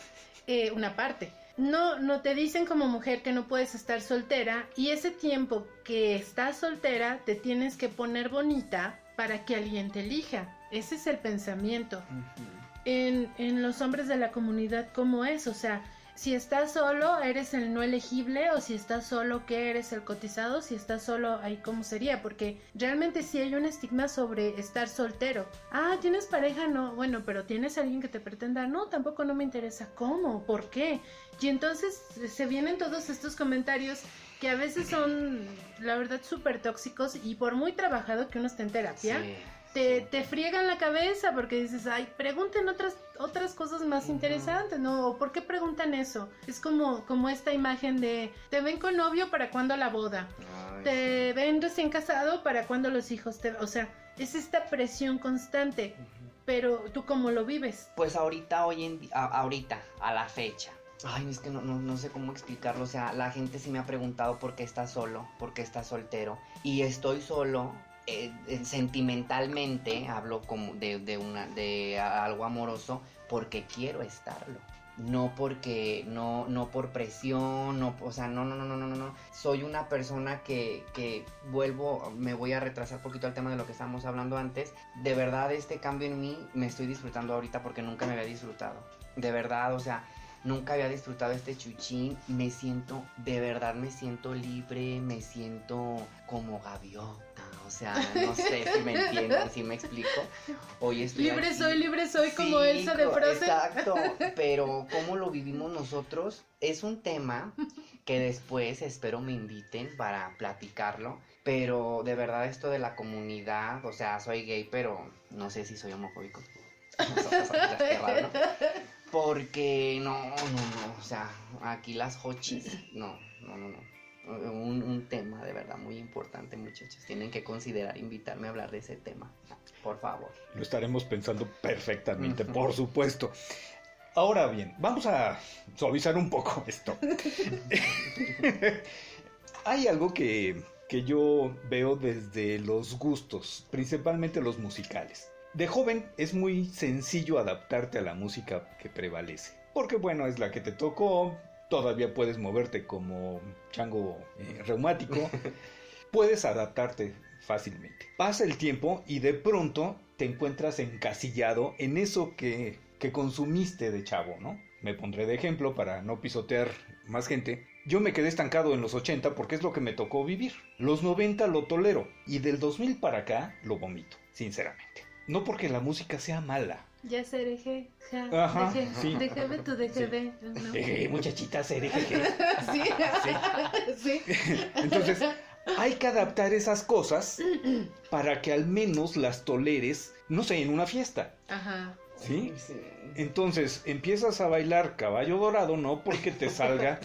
Eh, una parte. No, no te dicen como mujer que no puedes estar soltera y ese tiempo que estás soltera te tienes que poner bonita para que alguien te elija. Ese es el pensamiento en, en los hombres de la comunidad cómo es, o sea, si estás solo, eres el no elegible, o si estás solo, ¿qué eres el cotizado? Si estás solo, ahí cómo sería, porque realmente sí hay un estigma sobre estar soltero. Ah, ¿tienes pareja? No, bueno, pero ¿tienes alguien que te pretenda? No, tampoco no me interesa. ¿Cómo? ¿Por qué? Y entonces se vienen todos estos comentarios que a veces son, la verdad, súper tóxicos y por muy trabajado que uno esté en terapia, Sí, te, te friegan la cabeza porque dices, ay, pregunten otras, otras cosas más interesantes, ¿no? ¿O por qué preguntan eso? Es como, como esta imagen de, te ven con novio para cuando la boda, Ay, te sí. ven recién casado para cuando los hijos te... O sea, es esta presión constante, pero tú cómo lo vives. Pues ahorita, hoy en a- ahorita, a la fecha. Ay, es que no, no, no sé cómo explicarlo. O sea, la gente sí me ha preguntado por qué estás solo, por qué estás soltero. Y estoy solo, eh, sentimentalmente, hablo como de, algo amoroso, porque quiero estarlo. No porque, no, no por presión, no, o sea, no, no, no, no, no, no, no. Soy una persona que, que vuelvo, me voy a retrasar un poquito al tema de lo que estábamos hablando antes. De verdad, este cambio en mí me estoy disfrutando ahorita porque nunca me había disfrutado. De verdad, o sea, nunca había disfrutado este chuchín. Me siento, de verdad me siento libre, me siento como gaviota. O sea, no sé si me entienden, si me explico. Hoy estoy Libre aquí. soy, libre soy, como Elsa de Frozen. Exacto, pero cómo lo vivimos nosotros es un tema que después espero me inviten para platicarlo, pero de verdad esto de la comunidad, o sea, soy gay, pero no sé si soy homofóbico. Porque no, no, no, o sea, aquí las hochis, no, no, no, no. Un, un tema de verdad muy importante, muchachos. Tienen que considerar invitarme a hablar de ese tema, por favor. Lo estaremos pensando perfectamente, por supuesto. Ahora bien, vamos a suavizar un poco esto. Hay algo que, que yo veo desde los gustos, principalmente los musicales. De joven es muy sencillo adaptarte a la música que prevalece, porque bueno, es la que te tocó, todavía puedes moverte como chango eh, reumático, puedes adaptarte fácilmente. Pasa el tiempo y de pronto te encuentras encasillado en eso que, que consumiste de chavo, ¿no? Me pondré de ejemplo para no pisotear más gente. Yo me quedé estancado en los 80 porque es lo que me tocó vivir. Los 90 lo tolero y del 2000 para acá lo vomito, sinceramente. No porque la música sea mala. Ya se deje, ja, Ajá, sí. ver tu deje ver, ¿no? Eh, muchachitas, hereje. Sí, sí. Entonces, hay que adaptar esas cosas para que al menos las toleres, no sé, en una fiesta. Ajá. ¿Sí? Entonces empiezas a bailar caballo dorado, no porque te salga,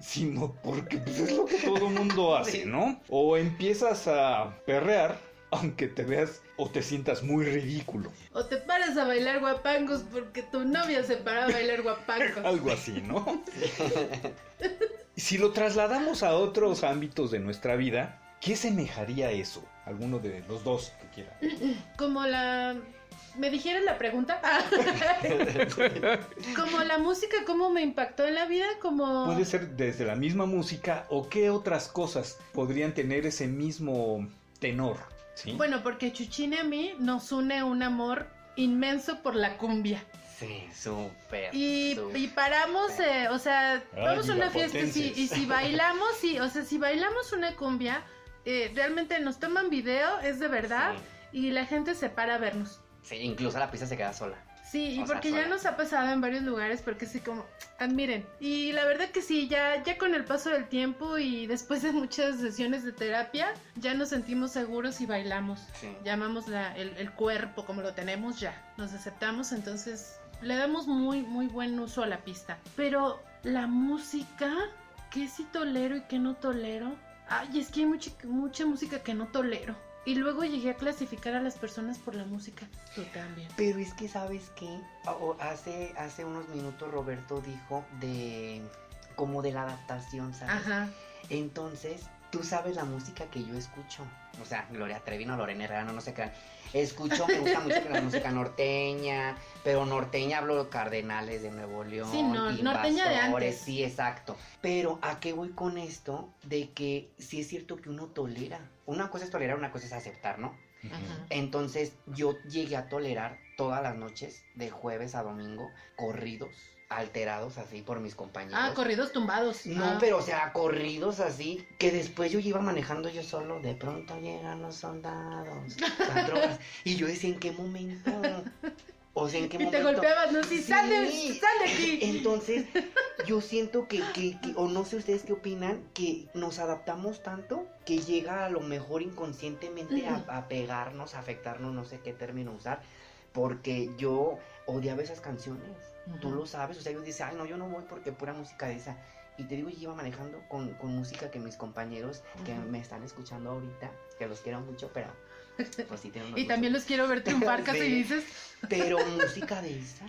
sino porque pues, es lo que todo mundo hace, ¿no? O empiezas a perrear, aunque te veas o te sientas muy ridículo. O te paras a bailar guapangos porque tu novia se para a bailar guapangos. Algo así, ¿no? si lo trasladamos a otros ámbitos de nuestra vida, ¿qué semejaría a eso? Alguno de los dos que quiera. Como la... ¿Me dijeras la pregunta? Como la música, ¿cómo me impactó en la vida? Como... Puede ser desde la misma música o qué otras cosas podrían tener ese mismo tenor. ¿Sí? Bueno, porque Chuchín y a mí nos une un amor inmenso por la cumbia. Sí, súper. Y, y paramos, eh, o sea, Ay, vamos a una fiesta sí, y si bailamos, sí, o sea, si bailamos una cumbia, eh, realmente nos toman video, es de verdad, Sí. y la gente se para a vernos. Sí, incluso la pista se queda sola. Sí, y O sea, porque ya sola. nos ha pasado en varios lugares, porque sí, como, admiren. Y la verdad que sí, ya, ya con el paso del tiempo y después de muchas sesiones de terapia, ya nos sentimos seguros y bailamos. Sí. Llamamos la, el, el cuerpo como lo tenemos ya. Nos aceptamos, entonces le damos muy, muy buen uso a la pista. Pero la música, ¿qué sí tolero y qué no tolero? Ay, es que hay mucha, mucha música que no tolero. Y luego llegué a clasificar a las personas por la música. Tú también. Pero es que, ¿sabes qué? Hace, hace unos minutos Roberto dijo de... como de la adaptación, ¿sabes? Ajá. Entonces, tú sabes la música que yo escucho. O sea, Gloria Trevi, no Lorena Herrera, no, no sé qué. Escucho, me gusta mucho la música norteña, pero norteña hablo de Cardenales de Nuevo León. Sí, no, norteña de Invasores, antes. Sí, exacto. Pero, ¿a qué voy con esto? De que sí es cierto que uno tolera. Una cosa es tolerar, una cosa es aceptar, ¿no? Ajá. Entonces yo llegué a tolerar todas las noches, de jueves a domingo, corridos, alterados así por mis compañeros. Ah, corridos tumbados. No, Ah. pero o sea, corridos así, que después yo iba manejando yo solo, de pronto llegan los soldados, las drogas, y yo decía, ¿en qué momento? O sea, ¿en qué Y te momento? golpeabas, ¿no? Sí, sal de, sal de aquí. Entonces, yo siento que, que, que- o no sé ustedes qué opinan, que nos adaptamos tanto que llega a lo mejor inconscientemente a, a pegarnos, a afectarnos, no sé qué término usar, porque yo odiaba esas canciones. Tú Ujú. lo sabes, o sea, yo decía, ay, no, yo no voy porque pura música de esa. Y te digo, yo iba manejando con, con música que mis compañeros que me están escuchando ahorita, que los quiero mucho, pero pues sí Y también los quiero ver triunfar, casi dices. pero música de esa.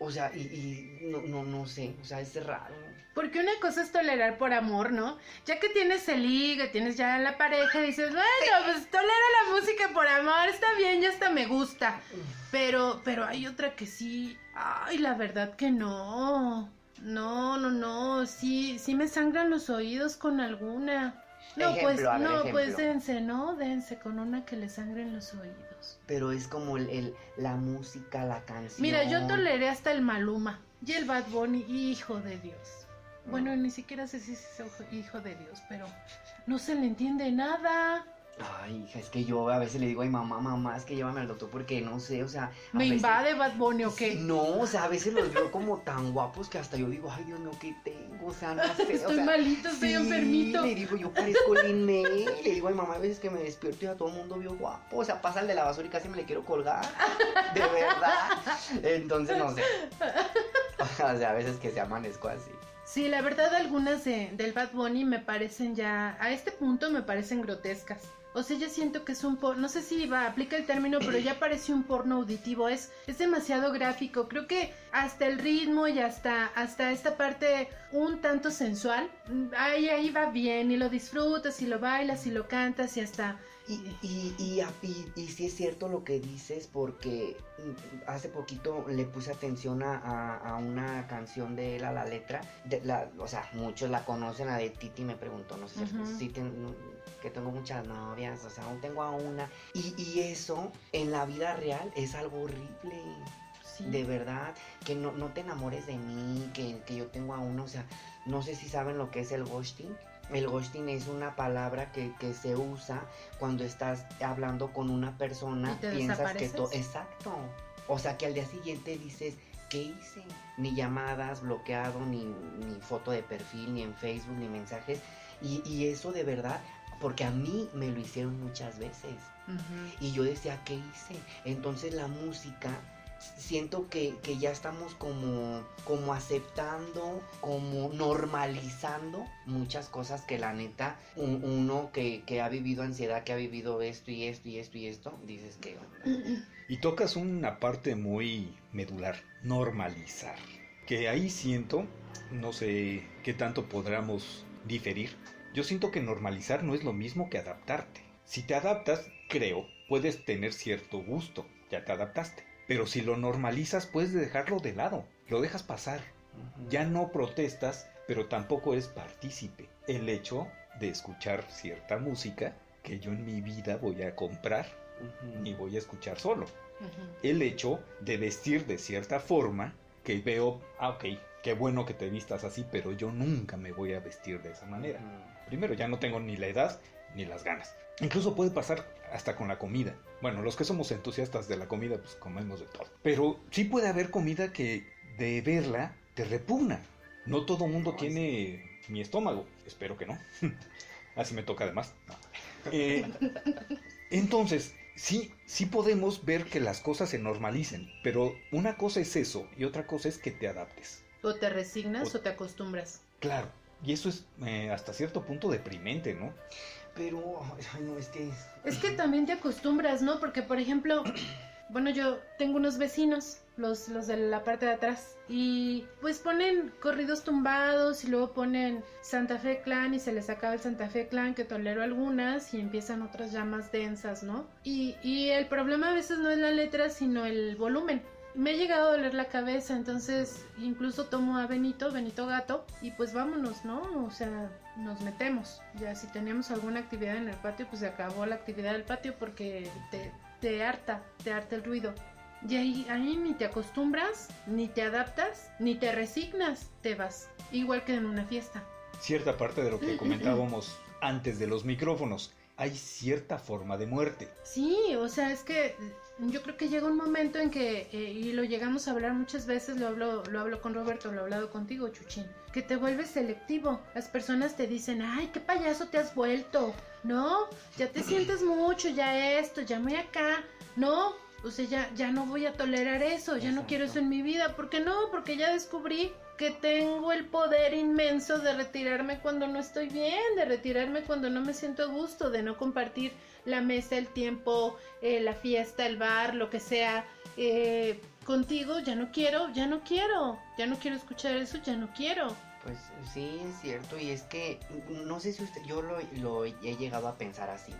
O sea, y, y no, no, no sé, o sea, es raro. Porque una cosa es tolerar por amor, ¿no? Ya que tienes el ligue, tienes ya la pareja, dices, bueno, pues tolero la música por amor, está bien, ya hasta me gusta. Pero, pero hay otra que sí, ay, la verdad que no. No, no, no, sí, sí me sangran los oídos con alguna. No, Ejemplo, pues, ver, no, pues dense, ¿no? Dense con una que le sangren los oídos. Pero es como el, el- la música, la canción. Mira, yo toleré hasta el Maluma y el Bad Bunny, hijo de Dios. Bueno, ni siquiera sé si es hijo de Dios, pero no se le entiende nada. Ay, hija, es que yo a veces le digo, ay, mamá, mamá, es que llévame al doctor porque no sé, o sea. ¿Me veces- invade Bad Bunny o qué? No, o sea, a veces los veo como tan guapos que hasta yo digo, ay, Dios mío, ¿qué tengo? O sea, no sé. o Estoy sea, malito, estoy sí, enfermito. Le digo, yo parezco Lin May. Le digo, ay, mamá, a veces que me despierto y a todo el mundo veo guapo. O sea, pasa el de la basura y casi me le quiero colgar. De verdad. Entonces, no sé. O sea, a veces que se amanezco así. Sí, la verdad algunas de- del Bad Bunny me parecen ya, a este punto me parecen grotescas. O sea, ya siento que es un porno, no sé si va, aplica el término, pero ya parece un porno auditivo, es, es demasiado gráfico. Creo que hasta el ritmo y hasta, hasta esta parte un tanto sensual, mm, ahí, ahí va bien y lo disfrutas y lo bailas y lo cantas y hasta... Y, y, y, y, y sí es cierto lo que dices porque mm, hace poquito le puse atención a, a- a una canción de él, a la letra. De la, o sea, muchos la conocen, la de Titi me preguntó, no sé si ten- no, que tengo muchas novias, o sea, aún tengo a una. Y, y eso en la vida real es algo horrible. Sí. De verdad, que no, no te enamores de mí, que, que yo tengo a uno, o sea, no sé si saben lo que es el ghosting. El ghosting es una palabra que, que se usa cuando estás hablando con una persona, ¿Y te piensas que todo... Exacto. O sea, que al día siguiente dices, ¿qué hice? Ni llamadas, bloqueado, ni, ni foto de perfil, ni en Facebook, ni mensajes. Y, y eso de verdad, porque a mí me lo hicieron muchas veces. Y yo decía, ¿qué hice? Entonces la música, siento que, que ya estamos como, como aceptando, como normalizando muchas cosas que la neta, un- uno que, que ha vivido ansiedad, que ha vivido esto y esto y esto y esto, dices que... Y tocas una parte muy medular, normalizar. Que ahí siento, no sé qué tanto podamos diferir. Yo siento que normalizar no es lo mismo que adaptarte. Si te adaptas, creo, puedes tener cierto gusto, ya te adaptaste. Pero si lo normalizas, puedes dejarlo de lado, lo dejas pasar. Ya no protestas, pero tampoco eres partícipe. El hecho de escuchar cierta música que yo en mi vida voy a comprar Ujú. ni voy a escuchar solo. El hecho de vestir de cierta forma que veo, ah, ok, qué bueno que te vistas así, pero yo nunca me voy a vestir de esa manera. Primero, ya no tengo ni la edad ni las ganas. Incluso puede pasar hasta con la comida. Bueno, los que somos entusiastas de la comida, pues comemos de todo. Pero sí puede haber comida que de verla te repugna. No todo mundo tiene mi estómago. Espero que no. Así me toca además. Eh, entonces, sí, sí podemos ver que las cosas se normalicen, pero una cosa es eso y otra cosa es que te adaptes. O te resignas o, te acostumbras. Claro, y eso es eh, hasta cierto punto deprimente, ¿no? Pero, no, es que... Es que también te acostumbras, ¿no? Porque, por ejemplo, bueno, yo tengo unos vecinos, los, los de la parte de atrás, y pues ponen corridos tumbados y luego ponen Santa Fe Clan y se les acaba el Santa Fe Clan, que tolero algunas, y empiezan otras ya más densas, ¿no? Y, y el problema a veces no es la letra, sino el volumen me ha llegado a doler la cabeza, entonces incluso tomo a Benito, Benito Gato, y pues vámonos, ¿no? O sea, nos metemos. Ya si teníamos alguna actividad en el patio, pues se acabó la actividad del patio porque te, te harta, te harta el ruido. Y ahí, ahí ni te acostumbras, ni te adaptas, ni te resignas, te vas. Igual que en una fiesta. Cierta parte de lo que comentábamos antes de los micrófonos, hay cierta forma de muerte. Sí, o sea, es que yo creo que llega un momento en que, eh, y lo llegamos a hablar muchas veces, lo hablo, lo hablo con Roberto, lo he hablado contigo, Chuchín, que te vuelves selectivo. Las personas te dicen, ay, qué payaso te has vuelto, ¿no? Ya te sientes mucho, ya esto, ya muy acá, ¿no? O sea, ya, ya no voy a tolerar eso, ya no quiero eso en mi vida. ¿Por qué no? Porque ya descubrí que tengo el poder inmenso de retirarme cuando no estoy bien, de retirarme cuando no me siento a gusto, de no compartir la mesa, el tiempo, eh, la fiesta, el bar, lo que sea. Eh, contigo ya no quiero, ya no quiero, ya no quiero escuchar eso, ya no quiero. Pues sí, es cierto, y es que no sé si usted, yo lo, lo he llegado a pensar así.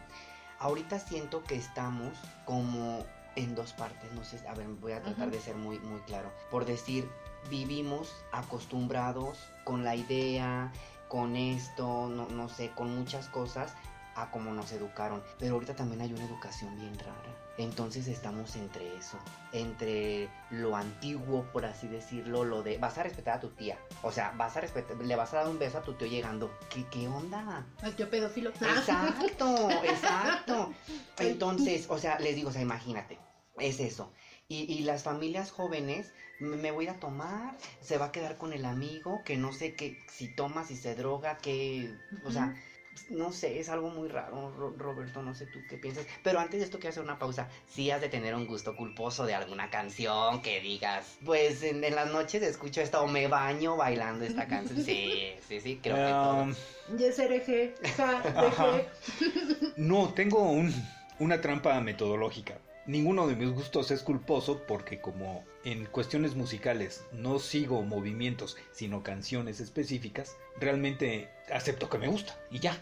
Ahorita siento que estamos como en dos partes, no sé, a ver, voy a tratar de ser muy, muy claro. Por decir, vivimos acostumbrados con la idea, con esto, no, no sé, con muchas cosas a cómo nos educaron. Pero ahorita también hay una educación bien rara. Entonces estamos entre eso, entre lo antiguo, por así decirlo, lo de vas a respetar a tu tía. O sea, vas a respetar, le vas a dar un beso a tu tío llegando. ¿Qué, qué onda? Al tío pedófilo. Exacto, exacto. Entonces, o sea, les digo, o sea, imagínate, es eso. Y, y las familias jóvenes, me voy a tomar, se va a quedar con el amigo, que no sé qué, si toma, si se droga, que, o sea, no sé, es algo muy raro, Roberto, no sé tú qué piensas. Pero antes de esto quiero hacer una pausa. Sí has de tener un gusto culposo de alguna canción que digas, pues en, las noches escucho esta o me baño bailando esta canción. Sí, sí, sí, creo que todo. Um, yes, hereje. No, tengo un, una trampa metodológica. Ninguno de mis gustos es culposo porque como en cuestiones musicales no sigo movimientos sino canciones específicas, realmente acepto que me gusta y ya.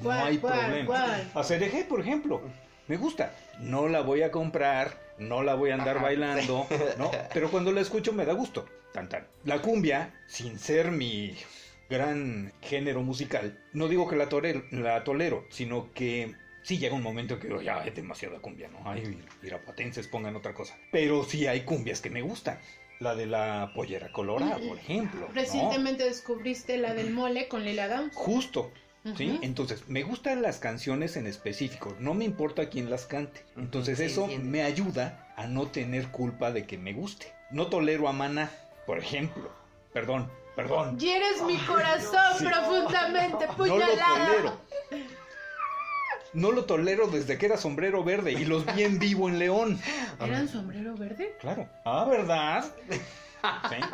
No hay problema. Hacer eje, por ejemplo, me gusta. No la voy a comprar, no la voy a andar bailando, ¿no? Pero cuando la escucho me da gusto. Tan, La cumbia, sin ser mi gran género musical, no digo que la, la tolero, sino que sí llega un momento que ya es demasiada cumbia, ¿no? Ay, irapatenses pongan otra cosa. Pero sí hay cumbias que me gustan. La de la pollera colorada, por ejemplo. Recientemente descubriste la del mole con Lila Downs. Justo. ¿Sí? Entonces, me gustan las canciones en específico, no me importa quién las cante. Entonces, eso me ayuda a no tener culpa de que me guste. No tolero a Mana, por ejemplo. Perdón, perdón. Hieres mi corazón profundamente, puñalada. No lo tolero. No lo tolero desde que era sombrero verde y los vi en vivo en León. ¿Eran sombrero verde? Claro. Ah, ¿verdad?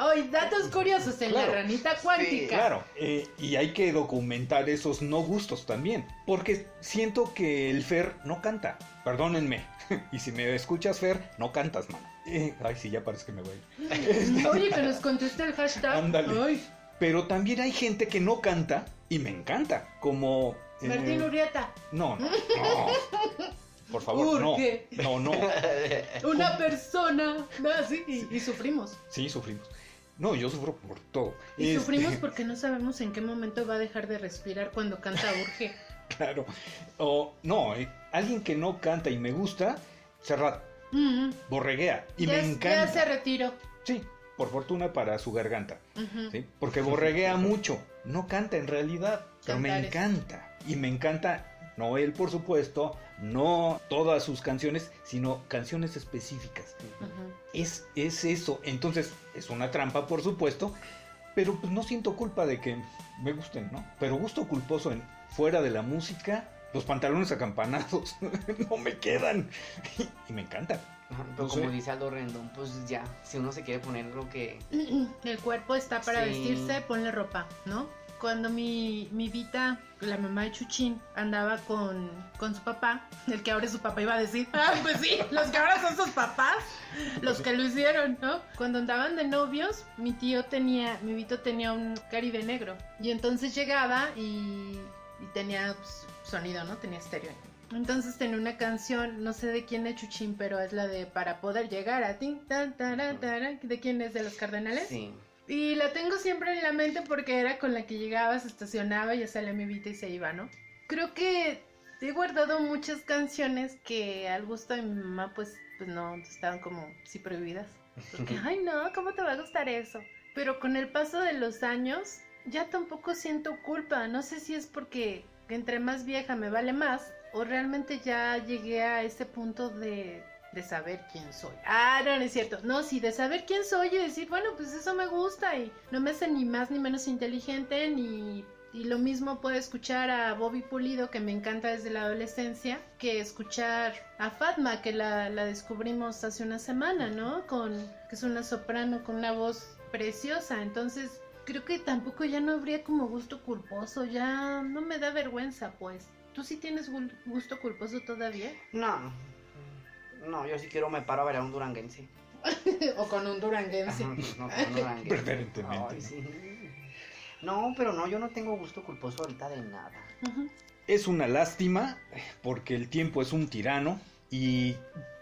Hoy, datos curiosos en la ranita cuántica. claro, eh, y hay que documentar esos no gustos también, porque siento que el Fer no canta. Perdónenme. y si me escuchas, Fer, no cantas, man. Eh, ay, sí, ya parece que me voy. Oye, que nos conteste el hashtag. Ándale. Pero también hay gente que no canta y me encanta, como Martín Urieta. No, no, no. Por favor, no. No, no. Una persona. así y, sufrimos. Sí, sufrimos. No, yo sufro por todo. Y este, sufrimos porque no sabemos en qué momento va a dejar de respirar cuando canta Urge. claro. O, no, eh, alguien que no canta y me gusta, Serrat. Mm. Borreguea. Y me encanta. Ya se retiró. Sí, por fortuna para su garganta. ¿sí? Porque borreguea mucho. No canta en realidad, pero me encanta y me encanta No él, por supuesto, no todas sus canciones, sino canciones específicas. Es, es eso. Entonces, es una trampa, por supuesto, pero pues no siento culpa de que me gusten, ¿no? Pero gusto culposo en fuera de la música, los pantalones acampanados no me quedan. y me encantan. Pero No como sé. dice Aldo Rendón, pues ya, si uno se quiere poner lo que... El cuerpo está para Sí. vestirse, ponle ropa, ¿no? Cuando mi, mi Vita, la mamá de Chuchín, andaba con, con su papá, el que ahora es su papá iba a decir, ah, pues sí, los que ahora son sus papás, los que lo hicieron, ¿no? Cuando andaban de novios, mi tío tenía, mi Vito tenía un caribe negro, y entonces llegaba y, y tenía pues, sonido, ¿no? Tenía estéreo. Entonces tenía una canción, no sé de quién es Chuchín, pero es la de Para poder llegar a tin, tan, taran, taran, ¿de quién es? ¿De los Cardenales? Sí. Y la tengo siempre en la mente porque era con la que llegaba, se estacionaba, ya salía mi vita y se iba, ¿no? Creo que he guardado muchas canciones que al gusto de mi mamá, pues, pues no, estaban como sí prohibidas. Porque, ay no, ¿cómo te va a gustar eso? Pero con el paso de los años, ya tampoco siento culpa. No sé si es porque entre más vieja me vale más o realmente ya llegué a ese punto de, de saber quién soy. Ah, no, no es cierto. No, sí, de saber quién soy y decir, bueno, pues eso me gusta y no me hace ni más ni menos inteligente ni... Y lo mismo puedo escuchar a Bobby Pulido, que me encanta desde la adolescencia, que escuchar a Fatma, que la, la descubrimos hace una semana, ¿no? Con, que es una soprano con una voz preciosa. Entonces, creo que tampoco ya no habría como gusto culposo, ya no me da vergüenza, pues. ¿Tú sí tienes gu- gusto culposo todavía? No. No, yo si quiero me paro a ver a un duranguense. o con un duranguense. Ajá, no, con un duranguense. Preferentemente. Ay, sí. No, pero no, yo no tengo gusto culposo ahorita de nada. Es una lástima porque el tiempo es un tirano y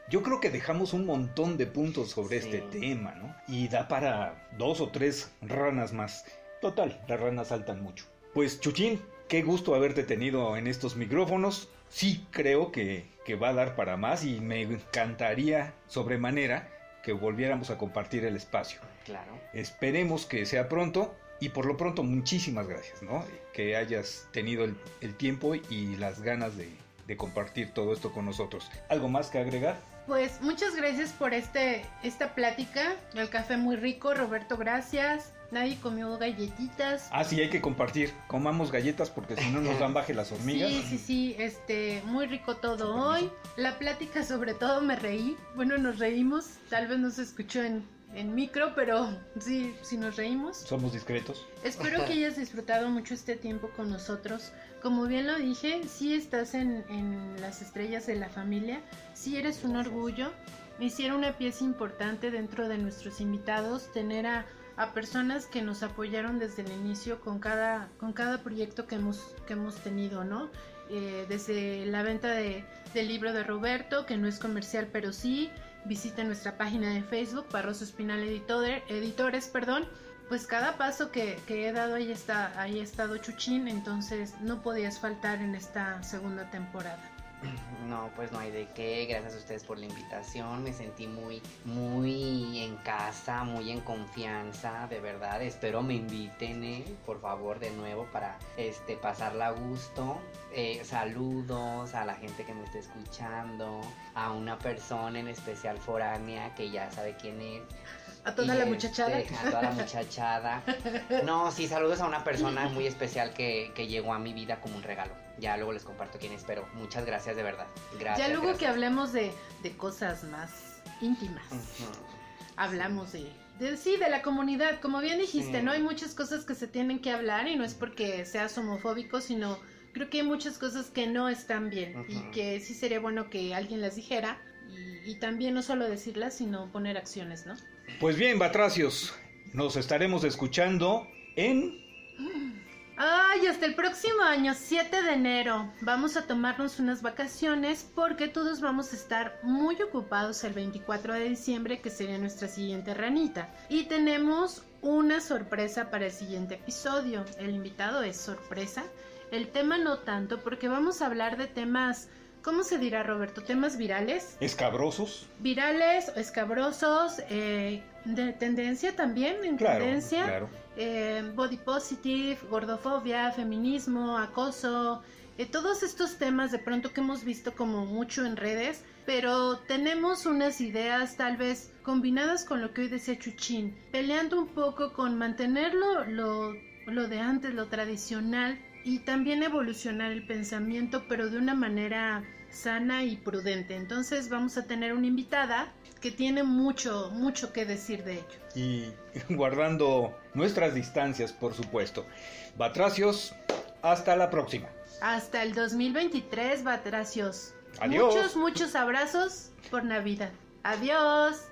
yo creo que dejamos un montón de puntos sobre Sí. este tema, ¿no? Y da para dos o tres ranas más. Total, las ranas saltan mucho. Pues Chuchín, qué gusto haberte tenido en estos micrófonos. Sí creo que, que va a dar para más y me encantaría sobremanera que volviéramos a compartir el espacio. Claro. Esperemos que sea pronto y por lo pronto muchísimas gracias, ¿no? Que hayas tenido el, el tiempo y las ganas de, de compartir todo esto con nosotros. ¿Algo más que agregar? Pues muchas gracias por este, esta plática. El café muy rico, Roberto, gracias. Nadie comió galletitas. Ah, sí, hay que compartir. Comamos galletas porque si no nos dan baje las hormigas. Sí, sí, sí, este, muy rico todo hoy. La plática sobre todo me reí. Bueno, nos reímos. Tal vez no se escuchó en, en micro, pero sí, sí nos reímos. Somos discretos. Espero que hayas disfrutado mucho este tiempo con nosotros. Como bien lo dije, sí estás en, en las estrellas de la familia, sí eres un orgullo. Me hicieron una pieza importante dentro de nuestros invitados, tener a, a personas que nos apoyaron desde el inicio con cada, con cada proyecto que hemos, que hemos tenido, ¿no? Eh, desde la venta de- del libro de Roberto, que no es comercial, pero sí. Visita nuestra página de Facebook, Barroso Espinal Editor- Editores, perdón pues cada paso que, que he dado ahí está ahí ha estado Chuchín, entonces no podías faltar en esta segunda temporada. No, pues no hay de qué. Gracias a ustedes por la invitación. Me sentí muy, muy en casa, muy en confianza, de verdad. Espero me inviten, eh, por favor, de nuevo para este pasarla a gusto. Eh, saludos a la gente que me está escuchando, a una persona en especial foránea que ya sabe quién es. A toda Y, la este, muchachada. A toda la muchachada. No, sí, saludos a una persona muy especial que, que llegó a mi vida como un regalo. Ya luego les comparto quién es, pero muchas gracias de verdad. Gracias. ya luego que hablemos de, de cosas más íntimas, hablamos de, de sí, de la comunidad, como bien dijiste, Sí. ¿no? Hay muchas cosas que se tienen que hablar y no es porque seas homofóbico, sino creo que hay muchas cosas que no están bien y que sí sería bueno que alguien las dijera y, y también no solo decirlas, sino poner acciones, ¿no? Pues bien, Batracios, nos estaremos escuchando en... Ay, hasta el próximo año, 7 de enero, vamos a tomarnos unas vacaciones porque todos vamos a estar muy ocupados el 24 de diciembre, que sería nuestra siguiente ranita. Y tenemos una sorpresa para el siguiente episodio. El invitado es sorpresa. El tema no tanto porque vamos a hablar de temas, ¿cómo se dirá Roberto? Temas virales. Escabrosos. Virales, escabrosos, eh, de tendencia también, en Claro, tendencia claro. eh, body positive, gordofobia, feminismo, acoso, eh, todos estos temas de pronto que hemos visto como mucho en redes, pero tenemos unas ideas tal vez combinadas con lo que hoy decía Chuchín, peleando un poco con mantenerlo lo, lo de antes, lo tradicional, y también evolucionar el pensamiento, pero de una manera sana y prudente. Entonces vamos a tener una invitada que tiene mucho, mucho que decir de ello. Y guardando nuestras distancias, por supuesto. Batracios, hasta la próxima. Hasta el 2023, Batracios. Adiós. Muchos, muchos abrazos por Navidad. Adiós.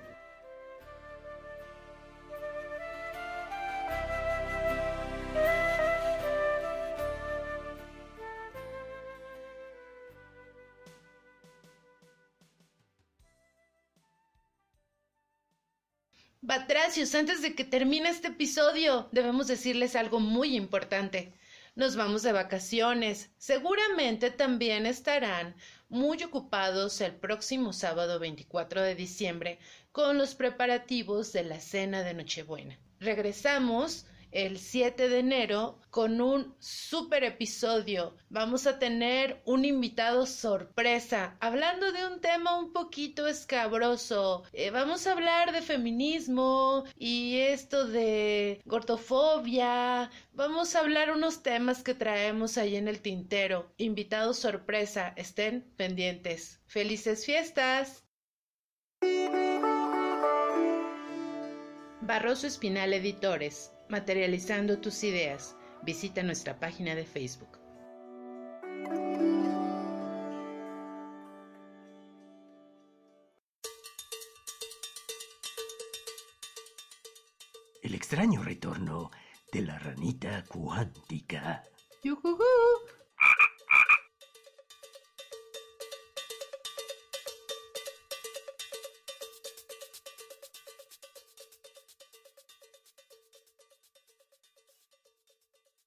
Batracios, antes de que termine este episodio, debemos decirles algo muy importante. Nos vamos de vacaciones. Seguramente también estarán muy ocupados el próximo sábado 24 de diciembre con los preparativos de la cena de Nochebuena. Regresamos el 7 de enero con un super episodio. Vamos a tener un invitado sorpresa, hablando de un tema un poquito escabroso. Eh, vamos a hablar de feminismo y esto de gordofobia. Vamos a hablar unos temas que traemos ahí en el tintero. Invitado sorpresa, estén pendientes. ¡Felices fiestas! Barroso Espinal Editores materializando tus ideas. Visita nuestra página de Facebook. El extraño retorno de la ranita cuántica. ¡Yujujú!